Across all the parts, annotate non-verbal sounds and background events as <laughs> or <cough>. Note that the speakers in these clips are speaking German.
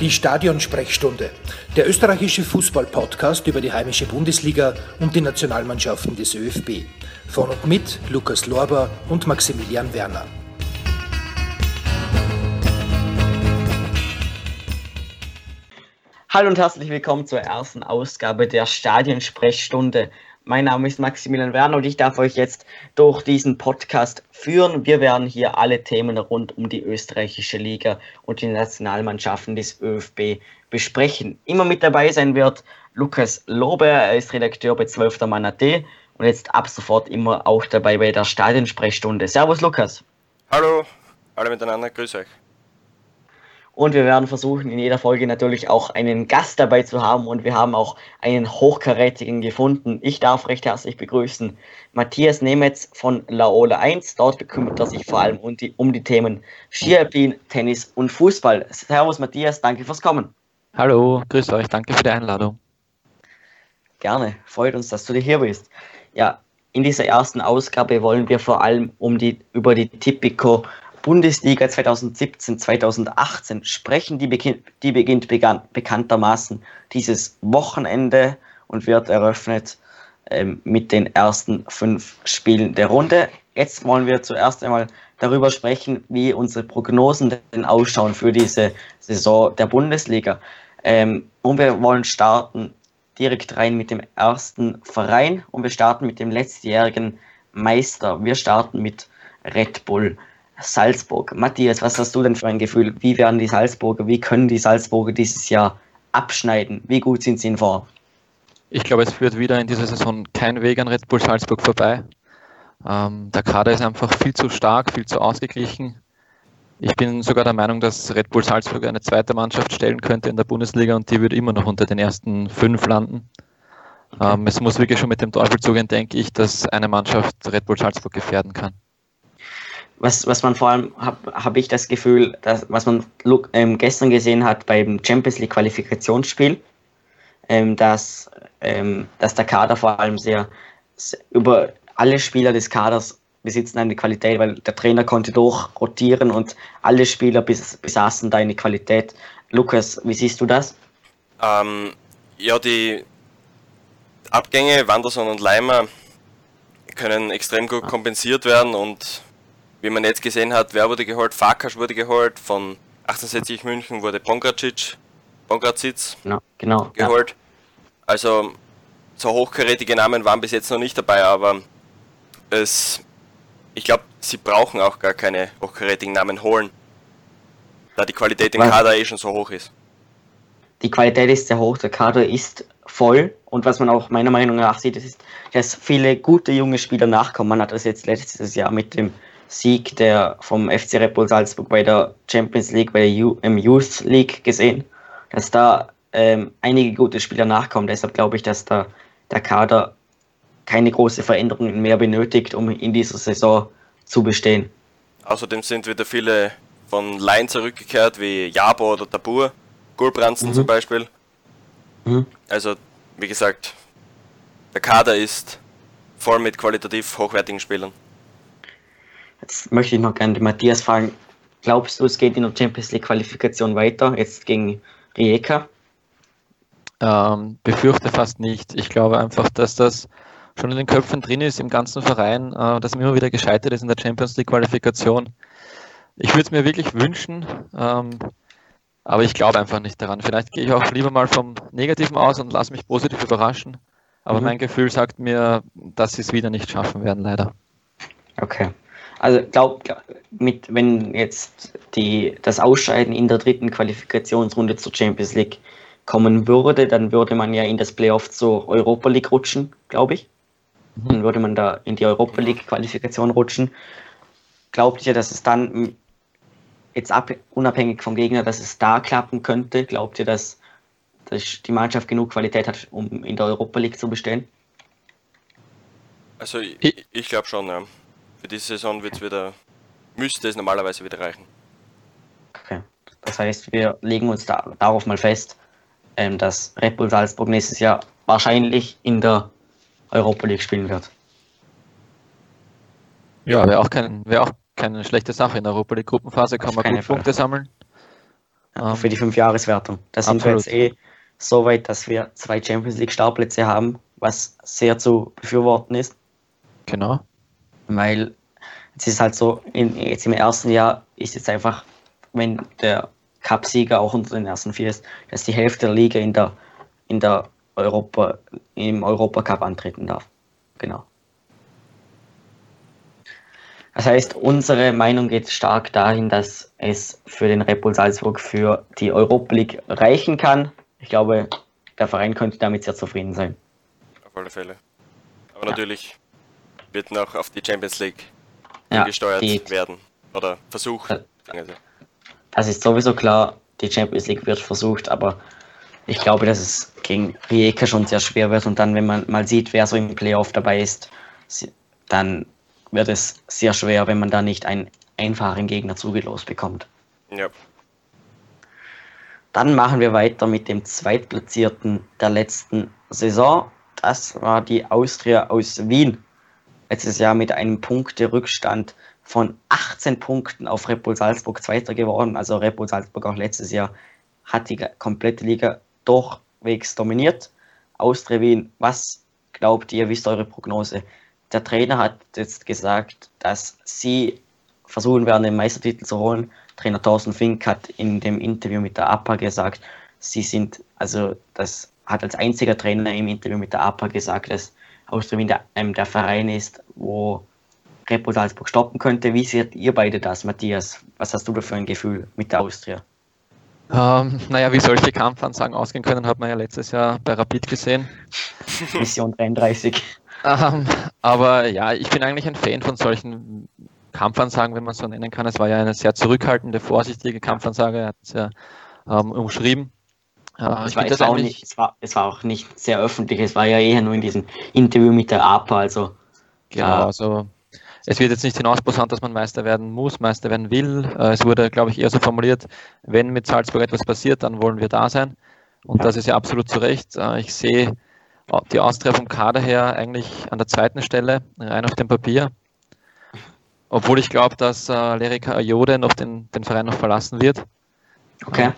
Die Stadionsprechstunde, der österreichische Fußball-Podcast über die heimische Bundesliga und die Nationalmannschaften des ÖFB. Von und mit Lukas Lorber und Maximilian Werner. Hallo und herzlich willkommen zur ersten Ausgabe der Stadionsprechstunde. Mein Name ist Maximilian Werner und ich darf euch jetzt durch diesen Podcast führen. Wir werden hier alle Themen rund um die österreichische Liga und die Nationalmannschaften des ÖFB besprechen. Immer mit dabei sein wird Lukas Lober, er ist Redakteur bei 12. Mann AT und jetzt ab sofort immer auch dabei bei der Stadionsprechstunde. Servus Lukas. Hallo, alle miteinander, grüß euch. Und wir werden versuchen, in jeder Folge natürlich auch einen Gast dabei zu haben. Und wir haben auch einen hochkarätigen gefunden. Ich darf recht herzlich begrüßen Matthias Nemetz von Laola 1. Dort kümmert er sich vor allem um die, um die Themen Skialpin, Tennis und Fußball. Servus Matthias, danke fürs Kommen. Hallo, grüß euch, danke für die Einladung. Gerne, freut uns, dass du hier bist. Ja, in dieser ersten Ausgabe wollen wir vor allem um die, über die Tipico Bundesliga 2017-2018 sprechen. Die, beginn, die beginnt begann, bekanntermaßen dieses Wochenende und wird eröffnet ähm, mit den ersten fünf Spielen der Runde. Jetzt wollen wir zuerst einmal darüber sprechen, wie unsere Prognosen denn ausschauen für diese Saison der Bundesliga. Ähm, und wir wollen starten direkt rein mit dem ersten Verein und wir starten mit dem letztjährigen Meister. Wir starten mit Red Bull Salzburg. Matthias, was hast du denn für ein Gefühl? Wie werden die Salzburger, wie können die Salzburger dieses Jahr abschneiden? Wie gut sind sie in Form? Ich glaube, es führt wieder in dieser Saison kein Weg an Red Bull Salzburg vorbei. Ähm, der Kader ist einfach viel zu stark, viel zu ausgeglichen. Ich bin sogar der Meinung, dass Red Bull Salzburg eine zweite Mannschaft stellen könnte in der Bundesliga und die würde immer noch unter den ersten fünf landen. Ähm, es muss wirklich schon mit dem Teufel zugehen, denke ich, dass eine Mannschaft Red Bull Salzburg gefährden kann was, was man vor allem, habe hab ich das Gefühl, dass, was man ähm, gestern gesehen hat beim Champions League Qualifikationsspiel, ähm, dass, ähm, dass der Kader vor allem sehr, sehr, über alle Spieler des Kaders besitzen eine Qualität, weil der Trainer konnte durchrotieren und alle Spieler bes, besaßen da eine Qualität. Lukas, wie siehst du das? Ähm, ja, die Abgänge, Wanderson und Leimer können extrem gut kompensiert werden und wie man jetzt gesehen hat, wer wurde geholt? Farkas wurde geholt, von 68 München wurde Pongracic, Pongracic genau, genau, geholt. Ja. Also so hochkarätige Namen waren bis jetzt noch nicht dabei, aber es, ich glaube, sie brauchen auch gar keine hochkarätigen Namen holen, da die Qualität im was? Kader eh schon so hoch ist. Die Qualität ist sehr hoch, der Kader ist voll und was man auch meiner Meinung nach sieht, ist, dass viele gute junge Spieler nachkommen. Man hat das jetzt letztes Jahr mit dem Sieg der vom FC Red Bull Salzburg bei der Champions League, bei der U im Youth League gesehen, dass da ähm, einige gute Spieler nachkommen. Deshalb glaube ich, dass da der Kader keine große Veränderungen mehr benötigt, um in dieser Saison zu bestehen. Außerdem sind wieder viele von Laien zurückgekehrt, wie Jabo oder Tabur, Gulbransen mhm. zum Beispiel. Mhm. Also, wie gesagt, der Kader ist voll mit qualitativ hochwertigen Spielern. Jetzt möchte ich noch gerne Matthias fragen, glaubst du, es geht in der Champions League Qualifikation weiter, jetzt gegen Rijeka? Ähm, befürchte fast nicht. Ich glaube einfach, dass das schon in den Köpfen drin ist, im ganzen Verein, äh, dass man immer wieder gescheitert ist in der Champions League Qualifikation. Ich würde es mir wirklich wünschen, ähm, aber ich glaube einfach nicht daran. Vielleicht gehe ich auch lieber mal vom Negativen aus und lasse mich positiv überraschen. Aber mhm. mein Gefühl sagt mir, dass sie es wieder nicht schaffen werden, leider. Okay. Also glaub, mit, wenn jetzt die, das Ausscheiden in der dritten Qualifikationsrunde zur Champions League kommen würde, dann würde man ja in das Playoff zur Europa League rutschen, glaube ich. Mhm. Dann würde man da in die Europa League Qualifikation rutschen. Glaubt ihr, dass es dann jetzt ab, unabhängig vom Gegner, dass es da klappen könnte? Glaubt ihr, dass, dass die Mannschaft genug Qualität hat, um in der Europa League zu bestehen? Also ich, ich glaube schon, ja. Für diese Saison wird's wieder, müsste es normalerweise wieder reichen. Okay. Das heißt, wir legen uns da, darauf mal fest, ähm, dass Red Bull Salzburg nächstes Jahr wahrscheinlich in der Europa League spielen wird. Ja, wäre auch, kein, wär auch keine schlechte Sache. In der Europa League Gruppenphase kann man gut Punkte sammeln. Ja, für die Fünfjahreswertung. Da sind wir jetzt eh so weit, dass wir zwei Champions League Startplätze haben, was sehr zu befürworten ist. Genau. Weil es ist halt so, in, jetzt im ersten Jahr ist jetzt einfach, wenn der Cupsieger auch unter den ersten vier ist, dass die Hälfte der Liga in der, in der Europa, im Europacup antreten darf. Genau. Das heißt, unsere Meinung geht stark dahin, dass es für den Red Bull Salzburg für die Europa League reichen kann. Ich glaube, der Verein könnte damit sehr zufrieden sein. Auf alle Fälle. Aber ja. natürlich wird noch auf die Champions League ja, gesteuert die, werden. Oder versucht. Das ist sowieso klar, die Champions League wird versucht, aber ich glaube, dass es gegen Rijeka schon sehr schwer wird und dann, wenn man mal sieht, wer so im Playoff dabei ist, dann wird es sehr schwer, wenn man da nicht einen einfachen Gegner zugelost bekommt. Ja. Dann machen wir weiter mit dem Zweitplatzierten der letzten Saison. Das war die Austria aus Wien. Letztes Jahr mit einem Punkterückstand von 18 Punkten auf Red Bull Salzburg Zweiter geworden. Also Red Bull Salzburg auch letztes Jahr hat die komplette Liga durchwegs dominiert. Austria Wien, was glaubt ihr, wie ist eure Prognose? Der Trainer hat jetzt gesagt, dass sie versuchen werden, den Meistertitel zu holen. Trainer Thorsten Fink hat in dem Interview mit der APA gesagt, sie sind, also das hat als einziger Trainer im Interview mit der APA gesagt, dass Wien der, ähm, der Verein ist, wo Bull Salzburg stoppen könnte. Wie seht ihr beide das, Matthias? Was hast du da für ein Gefühl mit der Austria? Ähm, naja, wie solche Kampfansagen ausgehen können, hat man ja letztes Jahr bei Rapid gesehen. <laughs> Mission 33. Ähm, aber ja, ich bin eigentlich ein Fan von solchen Kampfansagen, wenn man so nennen kann. Es war ja eine sehr zurückhaltende, vorsichtige Kampfansage. Er hat es ja ähm, umschrieben. Äh, ich war, es, war nicht, es, war, es war auch nicht sehr öffentlich. Es war ja eher nur in diesem Interview mit der APA. Also, genau, also es wird jetzt nicht hinausposaunt, dass man Meister werden muss, Meister werden will. Äh, es wurde, glaube ich, eher so formuliert, wenn mit Salzburg etwas passiert, dann wollen wir da sein. Und das ist ja absolut zu Recht. Äh, ich sehe die Austria vom Kader her eigentlich an der zweiten Stelle, rein auf dem Papier. Obwohl ich glaube, dass äh, Lerika Ayode noch den, den Verein noch verlassen wird. Okay.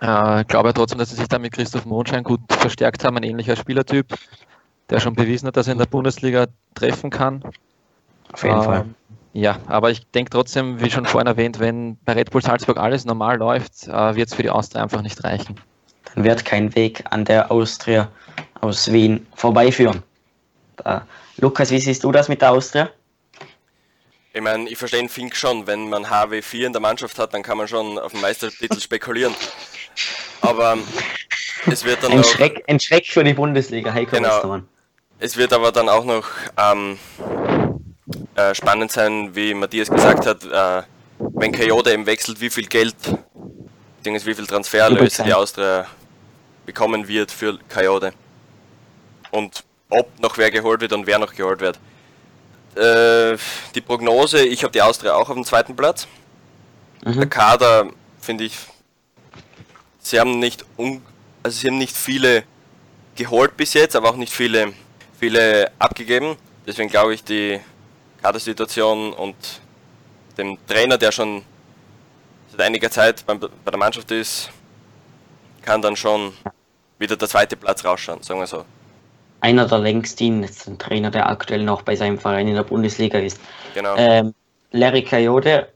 Äh, ich glaube trotzdem, dass sie sich da mit Christoph Mondschein gut verstärkt haben, ein ähnlicher Spielertyp, der schon bewiesen hat, dass er in der Bundesliga treffen kann. Auf jeden ähm, Fall. Ja, aber ich denke trotzdem, wie schon vorhin erwähnt, wenn bei Red Bull Salzburg alles normal läuft, äh, wird es für die Austria einfach nicht reichen. Dann wird kein Weg an der Austria aus Wien vorbeiführen. Da. Lukas, wie siehst du das mit der Austria? Ich meine, ich verstehe den Fink schon, wenn man HW4 in der Mannschaft hat, dann kann man schon auf den Meistertitel spekulieren. Aber es wird dann ein, auch, Schreck, ein Schreck für die Bundesliga, Heiko genau, Westermann. Es wird aber dann auch noch ähm, äh, spannend sein, wie Matthias gesagt hat, äh, wenn Coyote eben wechselt, wie viel Geld, wie viel Transfererlöse die Austria bekommen wird für Coyote. Und ob noch wer geholt wird und wer noch geholt wird. Äh, die Prognose, ich habe die Austria auch auf dem zweiten Platz. Mhm. Der Kader, finde ich, sie haben nicht un also sie haben nicht viele geholt bis jetzt, aber auch nicht viele, viele abgegeben. Deswegen glaube ich, die Kadersituation und dem Trainer, der schon seit einiger Zeit beim, bei der Mannschaft ist, kann dann schon wieder der zweite Platz rausschauen, sagen wir so. Einer der längstdienendsten Trainer, der aktuell noch bei seinem Verein in der Bundesliga ist. Genau. Ähm, Larry Coyote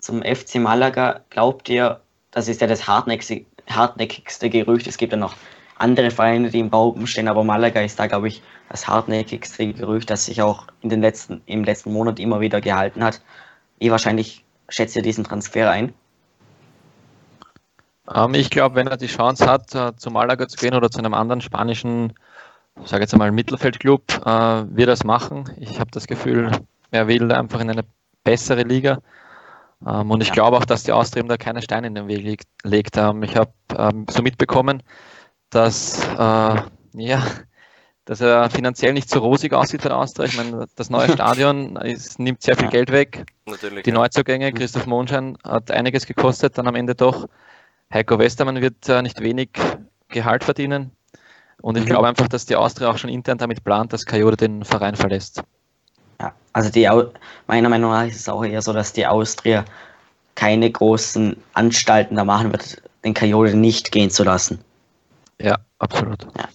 zum FC Malaga, glaubt ihr, das ist ja das hartnäckigste, hartnäckigste Gerücht, es gibt ja noch andere Vereine, die im Raum stehen, aber Malaga ist da, glaube ich, das hartnäckigste Gerücht, das sich auch in den letzten, im letzten Monat immer wieder gehalten hat. Wie wahrscheinlich schätzt ihr diesen Transfer ein? Ähm, ich glaube, wenn er die Chance hat, äh, zu Malaga zu gehen oder zu einem anderen spanischen, sage jetzt einmal Mittelfeldclub, äh, wird er es machen. Ich habe das Gefühl, er will einfach in eine bessere Liga. Ähm, und ich glaube auch, dass die Austria da keine Steine in den Weg legt. Ich habe ähm, so mitbekommen, dass, äh, ja, dass er finanziell nicht so rosig aussieht für Austria. Ich meine, das neue <laughs> Stadion ist, nimmt sehr viel Geld weg. Natürlich, die. Neuzugänge, Christoph Mondschein, hat einiges gekostet, dann am Ende doch. Heiko Westermann wird äh, nicht wenig Gehalt verdienen. Und ich <laughs> glaube einfach, dass die Austria auch schon intern damit plant, dass Coyote den Verein verlässt. Ja, also die, meiner Meinung nach ist es auch eher so, dass die Austria keine großen Anstalten da machen wird, den Kajole nicht gehen zu lassen. Ja, absolut. Ja.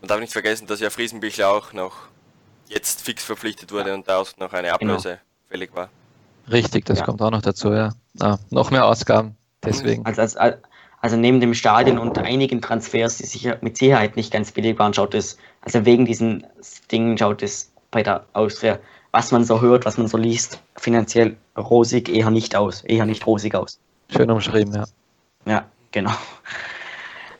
Man darf nicht vergessen, dass ja Friesenbichler auch noch jetzt fix verpflichtet wurde und da auch noch eine genau. Ablöse genau. fällig war. Richtig, das ja. kommt auch noch dazu, ja. Ah, noch mehr Ausgaben, deswegen. Also, also, also, neben dem Stadion und einigen Transfers, die sicher mit Sicherheit nicht ganz billig waren, schaut es, also wegen diesen Dingen schaut es bei der Austria, was man so hört, was man so liest, finanziell rosig eher nicht aus, eher nicht rosig aus. Schön umschrieben, ja. Ja, genau.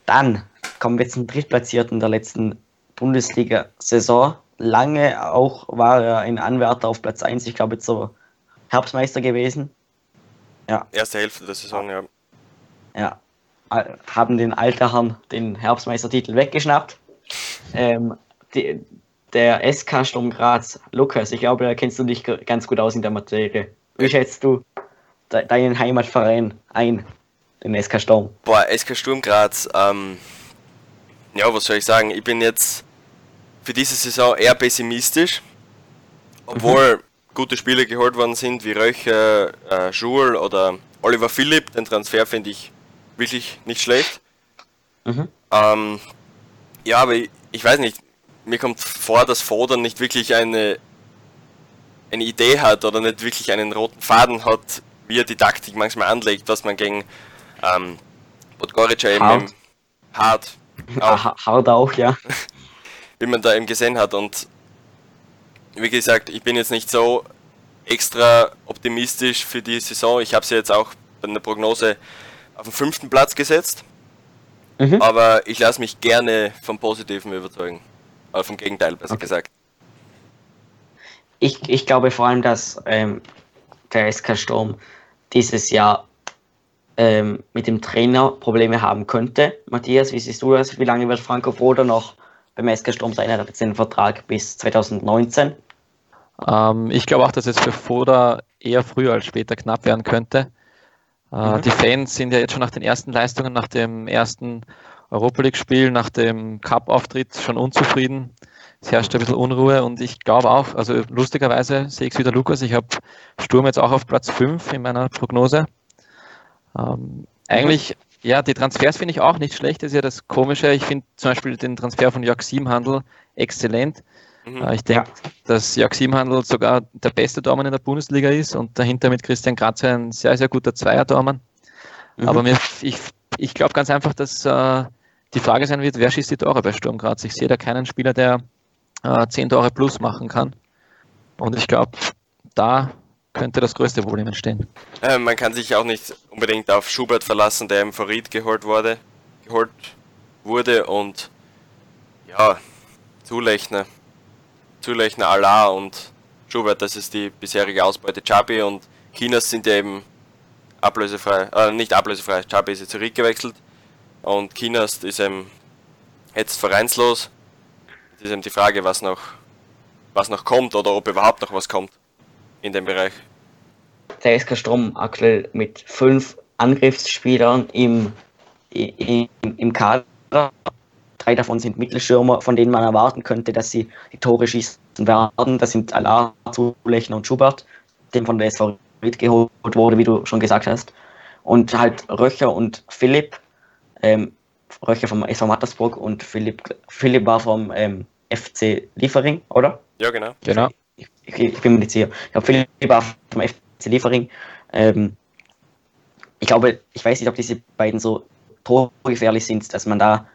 Dann kommen wir zum Drittplatzierten der letzten Bundesliga-Saison. Lange auch war er ein Anwärter auf Platz 1, ich glaube zur Herbstmeister gewesen. Ja. Erste Hälfte der Saison, ja. Ja. Haben den Alterherrn den Herbstmeistertitel weggeschnappt. Ähm, die, der SK Sturm Graz, Lukas, ich glaube, da kennst du dich ganz gut aus in der Materie. Wie schätzt du de deinen Heimatverein ein, den SK Sturm? Boah, SK Sturm Graz, ähm, ja, was soll ich sagen? Ich bin jetzt für diese Saison eher pessimistisch, obwohl mhm. gute Spieler geholt worden sind, wie Röcher, äh, Schul oder Oliver Philipp. Den Transfer finde ich wirklich nicht schlecht. Mhm. Ähm, ja, aber ich, ich weiß nicht, mir kommt vor, dass Fodern nicht wirklich eine, eine Idee hat oder nicht wirklich einen roten Faden hat, wie er die Taktik manchmal anlegt, was man gegen ähm, Podgorica eben hart. Auch, hart auch, ja. <laughs> wie man da eben gesehen hat. Und wie gesagt, ich bin jetzt nicht so extra optimistisch für die Saison. Ich habe sie jetzt auch bei der Prognose auf den fünften Platz gesetzt. Mhm. Aber ich lasse mich gerne vom Positiven überzeugen. Oder vom Gegenteil, besser okay. gesagt. Ich, ich glaube vor allem, dass ähm, der SK Sturm dieses Jahr ähm, mit dem Trainer Probleme haben könnte. Matthias, wie siehst du das? Wie lange wird Franco Foda noch beim SK Sturm sein? Er hat jetzt den Vertrag bis 2019. Ähm, ich glaube auch, dass es für Foda eher früher als später knapp werden könnte. Äh, mhm. Die Fans sind ja jetzt schon nach den ersten Leistungen, nach dem ersten Europa League-Spiel nach dem Cup-Auftritt schon unzufrieden. Es herrscht ein bisschen Unruhe und ich glaube auch, also lustigerweise sehe ich es wieder Lukas, ich habe Sturm jetzt auch auf Platz 5 in meiner Prognose. Ähm, eigentlich, ja, die Transfers finde ich auch nicht schlecht, das ist ja das Komische. Ich finde zum Beispiel den Transfer von Jörg Siebenhandel exzellent. Mhm. Äh, ich denke, ja. dass Jörg Siebenhandel sogar der beste Dormann in der Bundesliga ist und dahinter mit Christian Kratzer ein sehr, sehr guter Zweier-Dormann. Mhm. Aber mir, ich, ich glaube ganz einfach, dass äh, die Frage sein wird, wer schießt die Tore bei Sturm Graz? Ich sehe da keinen Spieler, der äh, 10 Tore plus machen kann. Und ich glaube, da könnte das größte Problem entstehen. Äh, man kann sich auch nicht unbedingt auf Schubert verlassen, der im Farid geholt wurde, geholt wurde und ja, Zulechner, Zulechner Allah und Schubert, das ist die bisherige Ausbeute. Chabi und Chinas sind ja eben ablösefrei, äh, nicht ablösefrei, Chabi ist jetzt zurückgewechselt und Kinas ist eben jetzt vereinslos. Es ist eben die Frage, was noch, was noch kommt oder ob überhaupt noch was kommt in dem Bereich. Der SK Strom aktuell mit fünf Angriffsspielern im, im, im Kader. Drei davon sind Mittelschirmer, von denen man erwarten könnte, dass sie die Tore schießen werden. Das sind Alar, Zulechner und Schubert, dem von der SV geholt wurde, wie du schon gesagt hast. Und halt Röcher und Philipp, ähm, Röcher vom SV Mattersburg und Philipp, Philipp war vom ähm, FC Liefering, oder? Ja, genau. genau. Ich, ich, ich bin mir nicht sicher. Ich glaube, Philipp war vom FC Liefering. Ähm, ich glaube, ich weiß nicht, ob diese beiden so torgefährlich sind, dass man da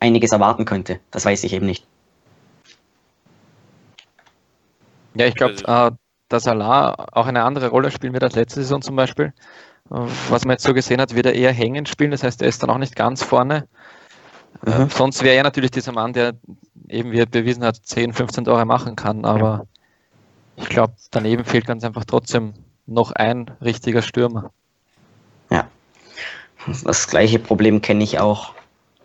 einiges erwarten könnte. Das weiß ich eben nicht. Ja, ich glaube, äh, dass Salah auch eine andere Rolle spielen wird als letzte Saison zum Beispiel. Was man jetzt so gesehen hat, wird er eher hängen spielen, das heißt, er ist dann auch nicht ganz vorne. Mhm. Äh, sonst wäre er natürlich dieser Mann, der eben, wie er bewiesen hat, 10, 15 Tore machen kann, aber ich glaube, daneben fehlt ganz einfach trotzdem noch ein richtiger Stürmer. Ja, das gleiche Problem kenne ich auch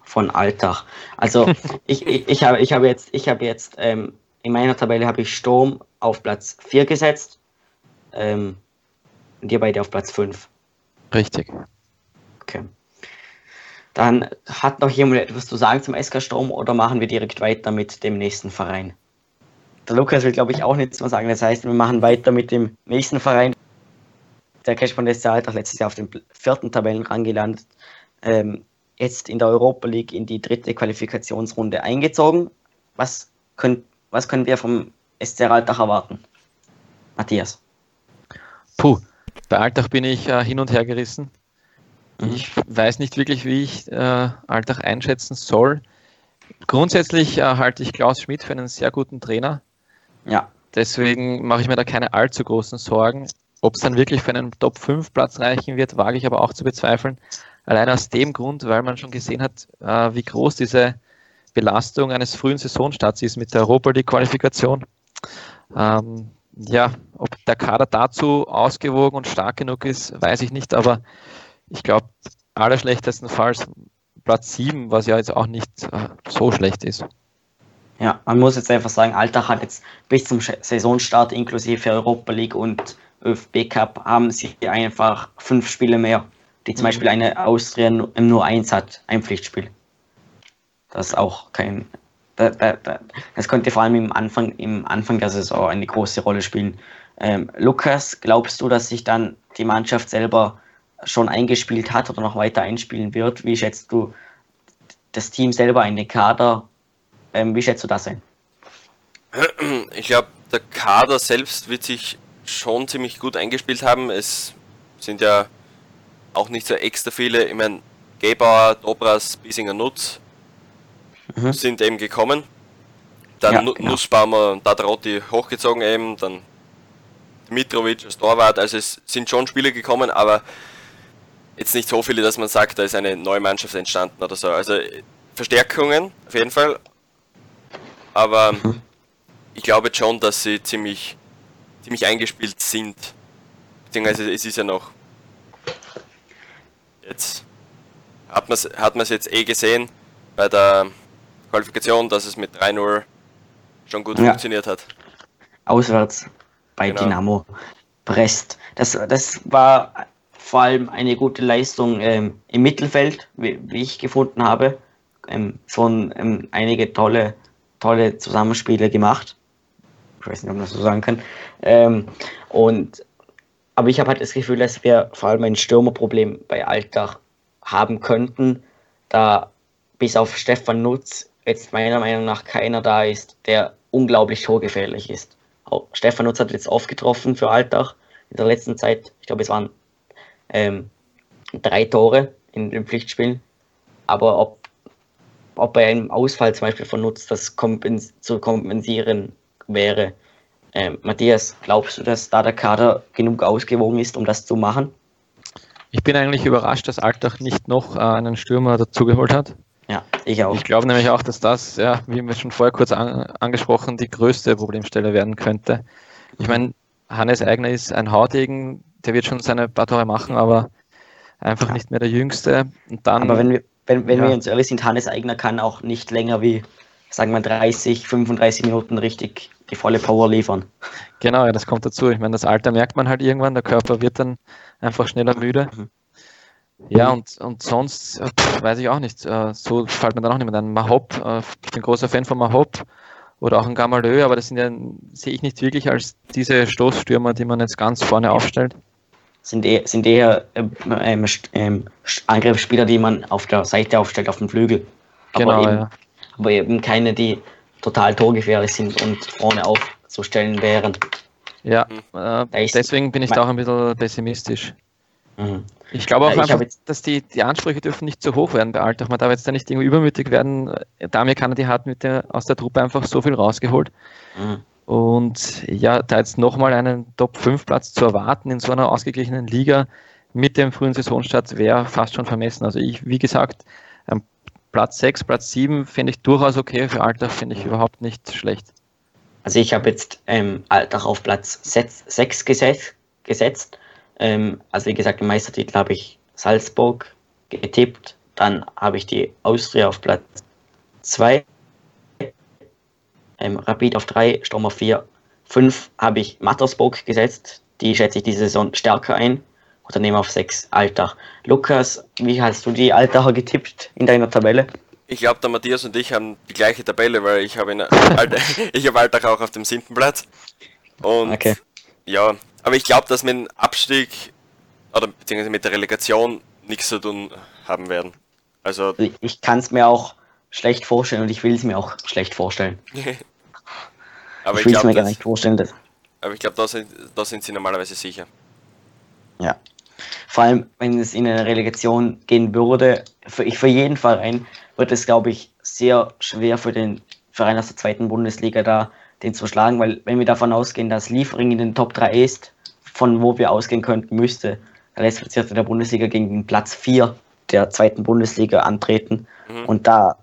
von Alltag. Also <laughs> ich, ich, ich, habe, ich habe jetzt, ich habe jetzt ähm, in meiner Tabelle habe ich Sturm auf Platz 4 gesetzt ähm, und ihr beide auf Platz 5. Richtig. Okay. Dann hat noch jemand etwas zu sagen zum SK Sturm oder machen wir direkt weiter mit dem nächsten Verein? Der Lukas will, glaube ich, auch nichts mehr sagen. Das heißt, wir machen weiter mit dem nächsten Verein. der Cashpoint ist ja auch letztes Jahr auf dem vierten Tabellenrang gelandet. Ähm, jetzt in der Europa League in die dritte Qualifikationsrunde eingezogen. Was können, was können wir vom SC Altach erwarten? Matthias. Puh, bei Altach bin ich äh, hin und her gerissen. Mhm. Ich weiß nicht wirklich, wie ich äh, Altach einschätzen soll. Grundsätzlich äh, halte ich Klaus Schmidt für einen sehr guten Trainer. Ja. Deswegen mache ich mir da keine allzu großen Sorgen. Ob es dann wirklich für einen Top 5 Platz reichen wird, wage ich aber auch zu bezweifeln. Allein aus dem Grund, weil man schon gesehen hat, äh, wie groß diese Belastung eines frühen Saisonstarts ist mit der Europa League Qualifikation. Ähm, ja, ob der Kader dazu ausgewogen und stark genug ist, weiß ich nicht, aber ich glaube, allerschlechtestenfalls Platz 7, was ja jetzt auch nicht äh, so schlecht ist. Ja, man muss jetzt einfach sagen, Alltag hat jetzt bis zum Saisonstart inklusive Europa League und ÖFB Cup haben sie einfach fünf Spiele mehr, die zum mhm. Beispiel eine Austria nur eins hat, ein Pflichtspiel. Das ist auch kein. Das könnte vor allem im Anfang, im Anfang der Saison eine große Rolle spielen. Ähm, Lukas, glaubst du, dass sich dann die Mannschaft selber schon eingespielt hat oder noch weiter einspielen wird? Wie schätzt du das Team selber in den Kader? Ähm, wie schätzt du das ein? Ich glaube, der Kader selbst wird sich schon ziemlich gut eingespielt haben. Es sind ja auch nicht so extra viele. Ich meine, Gebauer, Dobras, Biesinger Nutz mhm. sind eben gekommen. Dann ja, genau. Nussbaumer und Dadrati hochgezogen eben, dann Mitrovic als Torwart. Also es sind schon Spieler gekommen, aber jetzt nicht so viele, dass man sagt, da ist eine neue Mannschaft entstanden oder so. Also Verstärkungen auf jeden Fall, aber mhm. ich glaube schon, dass sie ziemlich, ziemlich eingespielt sind. Beziehungsweise es ist ja noch. Jetzt hat man es hat jetzt eh gesehen bei der Qualifikation, dass es mit 3-0 schon gut ja. funktioniert hat. Auswärts bei genau. Dynamo Brest. Das, das war vor allem eine gute Leistung ähm, im Mittelfeld, wie, wie, ich gefunden habe. Ähm, schon ähm, einige tolle tolle Zusammenspiele gemacht. Ich weiß nicht, ob man das so sagen kann. Ähm, und, aber ich habe halt das Gefühl, dass wir vor allem ein Stürmerproblem bei Alltag haben könnten, da bis auf Stefan Nutz jetzt meiner Meinung nach keiner da ist, der unglaublich torgefährlich ist. Auch Stefan Nutz hat jetzt oft getroffen für Alltag in der letzten Zeit. Ich glaube, es waren ähm, drei Tore in den Pflichtspielen. Aber ob ob bei einem Ausfall zum Beispiel von Nutz das kompens zu kompensieren wäre. Ähm, Matthias, glaubst du, dass da der Kader genug ausgewogen ist, um das zu machen? Ich bin eigentlich überrascht, dass Altach nicht noch äh, einen Stürmer dazugeholt hat. Ich auch. Ich glaube nämlich auch, dass das, ja, wie wir schon vorher kurz an, angesprochen, die größte Problemstelle werden könnte. Ich meine, Hannes Eigner ist ein Hautegen, der wird schon seine paar Tore machen, aber einfach ja. nicht mehr der Jüngste. Und dann, aber wenn wir, wenn, wenn ja. wir uns ehrlich sind, Hannes Eigner kann auch nicht länger wie, sagen wir, 30, 35 Minuten richtig die volle Power liefern. Genau, ja, das kommt dazu. Ich meine, das Alter merkt man halt irgendwann, der Körper wird dann einfach schneller müde. Mhm. Ja, und, und sonst äh, weiß ich auch nicht. Äh, so fällt mir dann auch nicht mehr ein. Mahop, äh, ich bin großer Fan von Mahop oder auch ein Gamalö, aber das sind ja, sehe ich nicht wirklich als diese Stoßstürmer, die man jetzt ganz vorne aufstellt sind, eher, sind eher ähm, ähm, Angriffsspieler, die man auf der Seite aufstellt, auf dem Flügel. Genau, aber, eben, ja. aber eben keine, die total torgefährlich sind und vorne aufzustellen wären. Ja, äh, deswegen bin ich da auch ein bisschen pessimistisch. Mhm. Ich glaube auch ja, einfach, dass die, die Ansprüche dürfen nicht zu hoch werden bei Altach. Man darf jetzt da nicht irgendwie übermütig werden. Damir Kanadi hat mit der, aus der Truppe einfach so viel rausgeholt. Mhm. Und ja, da jetzt nochmal einen Top-5-Platz zu erwarten in so einer ausgeglichenen Liga mit dem frühen Saisonstart wäre fast schon vermessen. Also ich, wie gesagt, Platz 6, Platz 7 finde ich durchaus okay, für Alltag finde ich überhaupt nicht schlecht. Also ich habe jetzt ähm, Alltag auf Platz 6 gesetzt. gesetzt. Ähm, also wie gesagt, im Meistertitel habe ich Salzburg getippt, dann habe ich die Austria auf Platz 2 ähm, Rapid auf 3, Sturm auf 4. 5 habe ich Mattersburg gesetzt. Die schätze ich diese Saison stärker ein. Oder nehme auf 6 Altach. Lukas, wie hast du die Altacher getippt in deiner Tabelle? Ich glaube, der Matthias und ich haben die gleiche Tabelle, weil ich habe Alter, <laughs> ich habe Altach auch auf dem siebten Platz. Und okay. ja, aber ich glaube, dass mit dem Abstieg oder beziehungsweise mit der Relegation nichts zu tun haben werden. Also Ich, kann es mir auch schlecht vorstellen und ich will es mir auch schlecht vorstellen. <laughs> aber ich will es mir gar nicht vorstellen. Dass, aber ich glaube, da sind, da sind sie normalerweise sicher. ja. Vor allem, wenn es in eine Relegation gehen würde, für, ich, für jeden Verein wird es, glaube ich, sehr schwer für den Verein aus der zweiten Bundesliga da den zu schlagen, weil wenn wir davon ausgehen, dass Liefering in den Top 3 ist, von wo wir ausgehen könnten, müsste der letztplatzierte der Bundesliga gegen den Platz 4 der zweiten Bundesliga antreten. Mhm. Und da,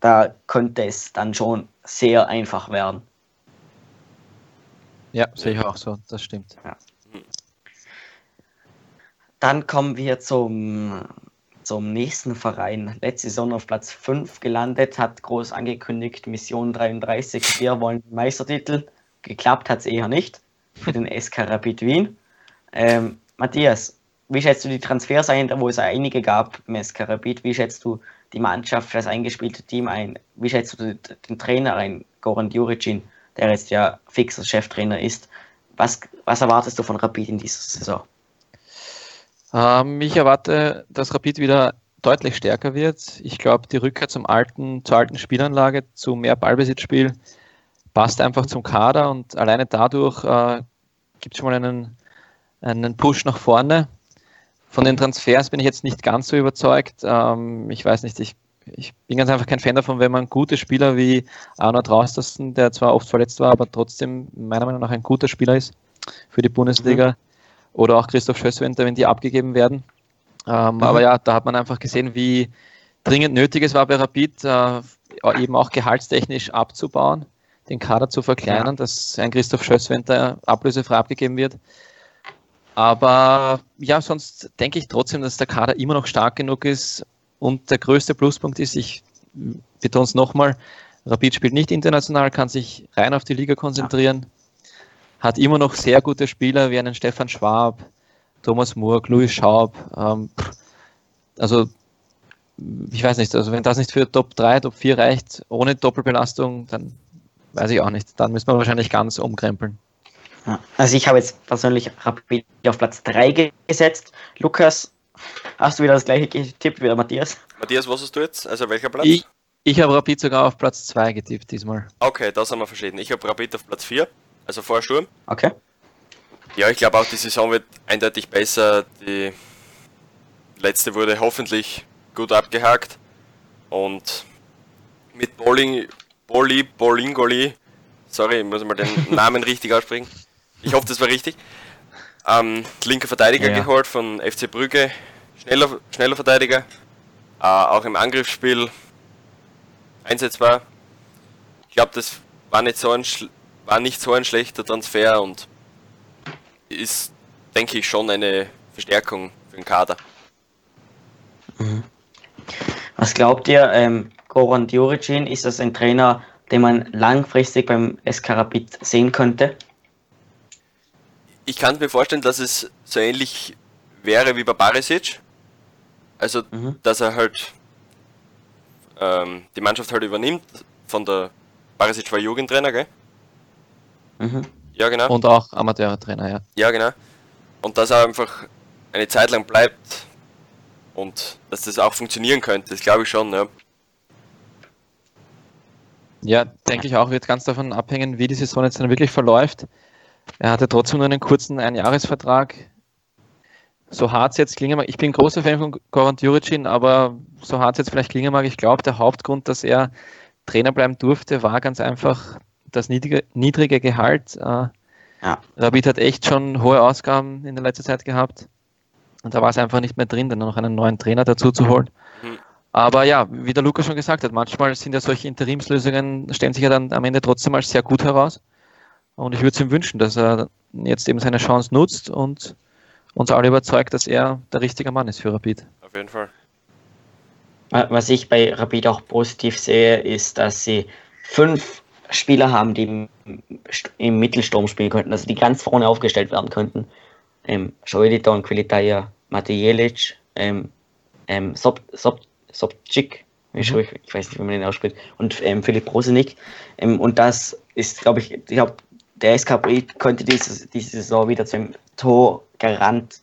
da könnte es dann schon sehr einfach werden. Ja, sehe ich auch so, das stimmt. Dann kommen wir zum, zum nächsten Verein. Letzte Saison auf Platz 5 gelandet, hat groß angekündigt, Mission 33, wir wollen den Meistertitel. Geklappt hat es eher nicht für den <laughs> SK Rapid Wien. Ähm, Matthias, wie schätzt du die Transfers ein, wo es einige gab im SK Rapid? Wie schätzt du die Mannschaft, das eingespielte Team ein? Wie schätzt du den Trainer ein, Goran Juricin, der jetzt ja fixer Cheftrainer ist? Was, was erwartest du von Rapid in dieser Saison? Ähm, ich erwarte, dass Rapid wieder deutlich stärker wird. Ich glaube, die Rückkehr zum alten, zur alten Spielanlage, zu mehr Ballbesitzspiel passt einfach zum Kader und alleine dadurch äh, gibt es schon mal einen, einen Push nach vorne. Von den Transfers bin ich jetzt nicht ganz so überzeugt. Ähm, ich weiß nicht, ich, ich bin ganz einfach kein Fan davon, wenn man gute Spieler wie Arnold Raustersen, der zwar oft verletzt war, aber trotzdem meiner Meinung nach ein guter Spieler ist für die Bundesliga, mhm. Oder auch Christoph Schösswenter, wenn die abgegeben werden. Ähm, mhm. Aber ja, da hat man einfach gesehen, wie dringend nötig es war bei Rapid, äh, eben auch gehaltstechnisch abzubauen, den Kader zu verkleinern, ja. dass ein Christoph Schösswenter ablösefrei abgegeben wird. Aber ja, sonst denke ich trotzdem, dass der Kader immer noch stark genug ist. Und der größte Pluspunkt ist, ich betone es nochmal, Rapid spielt nicht international, kann sich rein auf die Liga konzentrieren, ja. Hat immer noch sehr gute Spieler wie einen Stefan Schwab, Thomas Murk, Louis Schaub. Ähm, also ich weiß nicht, also wenn das nicht für Top 3, Top 4 reicht, ohne Doppelbelastung, dann weiß ich auch nicht. Dann müssen wir wahrscheinlich ganz umkrempeln. Also ich habe jetzt persönlich Rapid auf Platz 3 gesetzt. Lukas, hast du wieder das gleiche getippt wie der Matthias? Matthias, was hast du jetzt? Also welcher Platz? Ich, ich habe Rapid sogar auf Platz 2 getippt diesmal. Okay, das haben wir verschieden. Ich habe Rapid auf Platz 4, also vor Sturm. Okay. Ja, ich glaube auch, die Saison wird eindeutig besser. Die letzte wurde hoffentlich gut abgehakt. Und mit Bowling, Boli, Bolingoli, sorry, ich muss mal den <laughs> Namen richtig aussprechen. Ich hoffe, das war richtig. Ähm, linker Verteidiger ja, geholt von FC Brügge, schneller, schneller Verteidiger, äh, auch im Angriffsspiel einsetzbar. Ich glaube, das war nicht so ein war nicht so ein schlechter Transfer und ist, denke ich, schon eine Verstärkung für den Kader. Mhm. Was glaubt ihr, ähm, Goran Djuricin, ist das ein Trainer, den man langfristig beim SK Rapid sehen könnte? Ich kann mir vorstellen, dass es so ähnlich wäre wie bei Barisic. Also, mhm. dass er halt ähm, die Mannschaft halt übernimmt von der Barisic war Jugendtrainer, gell? Mhm. Ja, genau. Und auch Amateurtrainer, ja. Ja, genau. Und dass er einfach eine Zeit lang bleibt und dass das auch funktionieren könnte, das glaube ich schon, ja. Ja, denke ich auch, wird ganz davon abhängen, wie die Saison jetzt dann wirklich verläuft. Er hatte trotzdem nur einen kurzen Einjahresvertrag. So hart es jetzt klingen mag, ich bin großer Fan von Goran Juricin, aber so hart es jetzt vielleicht klingen mag, ich glaube, der Hauptgrund, dass er Trainer bleiben durfte, war ganz einfach das niedrige, niedrige Gehalt. Äh, ja. Rabid hat echt schon hohe Ausgaben in der letzten Zeit gehabt. Und da war es einfach nicht mehr drin, dann noch einen neuen Trainer dazu zu holen. Mhm. Aber ja, wie der Lukas schon gesagt hat, manchmal sind ja solche Interimslösungen, stellen sich ja dann am Ende trotzdem als sehr gut heraus. Und ich würde es ihm wünschen, dass er jetzt eben seine Chance nutzt und uns alle überzeugt, dass er der richtige Mann ist für Rapid. Auf jeden Fall. Was ich bei Rapid auch positiv sehe, ist, dass sie fünf Spieler haben, die im, Mittelsturm spielen könnten, also die ganz vorne aufgestellt werden könnten. Ähm, Joeliton, Quilitaya, Matej Jelic, ähm, ähm, Sob, Sob, Sobczyk, mhm. ich, ich, weiß nicht, wie man den ausspricht, und ähm, Philipp Rosenik. Ähm, und das ist, glaube ich, ich glaube, der SKP könnte diese, diese Saison wieder zum Torgarant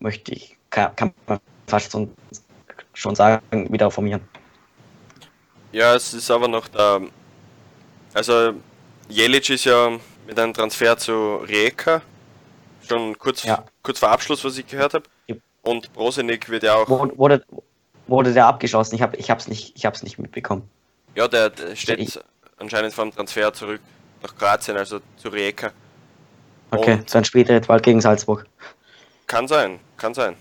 möchte ich, kann, kann man fast schon, schon sagen, wieder formieren. Ja, es ist aber noch da. Also, Jelic ist ja mit einem Transfer zu Rijeka. Schon kurz, Ja. kurz vor Abschluss, was ich gehört habe. Ja. Und Brosenik wird ja auch. Wurde, wurde, der abgeschossen? Ich habe ich hab's nicht, ich hab's nicht mitbekommen. Ja, der, der steht Ich- anscheinend vom Transfer zurück nach Kroatien, also zu Rijeka. Okay, Und- so ein später Wahl gegen Salzburg. Kann sein, kann sein.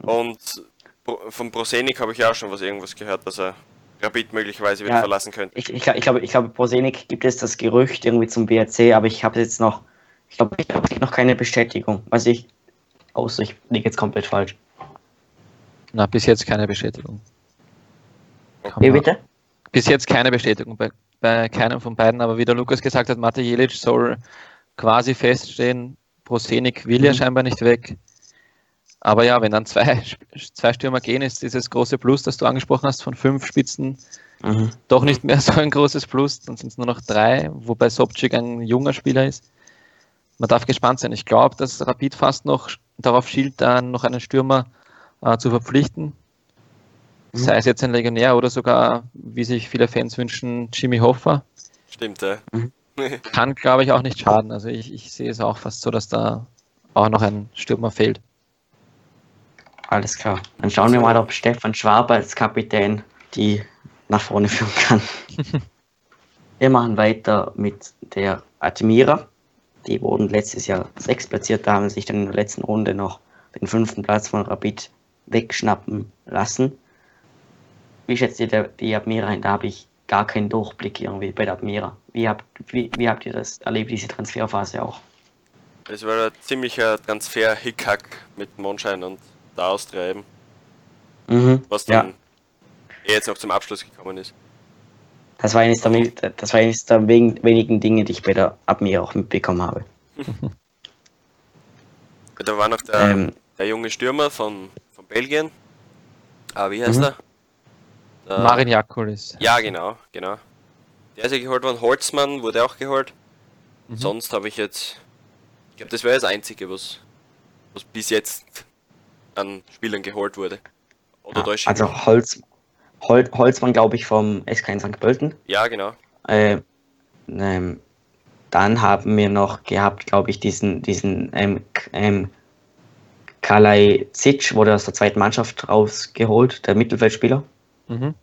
Und Bro- von Brosenik habe ich auch schon was irgendwas gehört, dass er Rapid möglicherweise wieder Ja. verlassen könnte. Ich, ich, ich glaube, ich glaube, Prosenik gibt es das Gerücht irgendwie zum BRC, aber ich habe jetzt noch, ich glaube, ich habe noch keine Bestätigung. Also ich, außer ich liege jetzt komplett falsch. Na, bis jetzt keine Bestätigung. Wie bitte? Bis jetzt keine Bestätigung bei, bei keinem von beiden, aber wie der Lukas gesagt hat, Mate Jelic soll quasi feststehen. Prosenik will ja Mhm. scheinbar nicht weg. Aber ja, wenn dann zwei, <laughs> zwei Stürmer gehen, ist dieses große Plus, das du angesprochen hast, von fünf Spitzen Mhm. doch nicht mehr <laughs> so ein großes Plus. Dann sind es nur noch drei, wobei Sobczyk ein junger Spieler ist. Man darf gespannt sein. Ich glaube, dass Rapid fast noch darauf schielt, dann noch einen Stürmer äh, zu verpflichten. Mhm. Sei es jetzt ein Legionär oder sogar, wie sich viele Fans wünschen, Jimmy Hoffa. Stimmt, ja. Mhm. Kann, glaube ich, auch nicht schaden. Also ich, ich sehe es auch fast so, dass da auch noch ein Stürmer fehlt. Alles klar. Dann schauen wir mal, ob Stefan Schwab als Kapitän die nach vorne führen kann. <laughs> wir machen weiter mit der Admira. Die wurden letztes Jahr sechs platziert, da haben sich dann in der letzten Runde noch den fünften Platz von Rapid wegschnappen lassen. Wie schätzt ihr die Admira ein? Da habe ich gar keinen Durchblick irgendwie bei der Admira. Wie habt, wie, wie habt ihr das erlebt, diese Transferphase auch? Es war ein ziemlicher Transfer-Hickhack mit Mondschein und der Austria eben, Mhm. was Ja. dann eh jetzt noch zum Abschluss gekommen ist. Das war eines der, das war eines der wenigen Dinge, die ich bei der Admira auch mitbekommen habe. <laughs> Da war noch der, Ähm. der junge Stürmer von, von Belgien. Ah, wie heißt Mhm. er? Der, Marin Jakulis. Ja, genau, genau. Der ist ja geholt worden. Holzmann wurde auch geholt. Mhm. Sonst habe ich jetzt. Ich glaube, das wäre das Einzige, was, was bis jetzt an Spielern geholt wurde. Oder Ja, ich also? Holz, Hol, Holzmann, glaube ich, vom SK in St. Pölten. Ja, genau. Äh, ähm, dann haben wir noch gehabt, glaube ich, diesen, diesen ähm, ähm, Kalaj Zic wurde aus der zweiten Mannschaft rausgeholt, der Mittelfeldspieler. Mhm.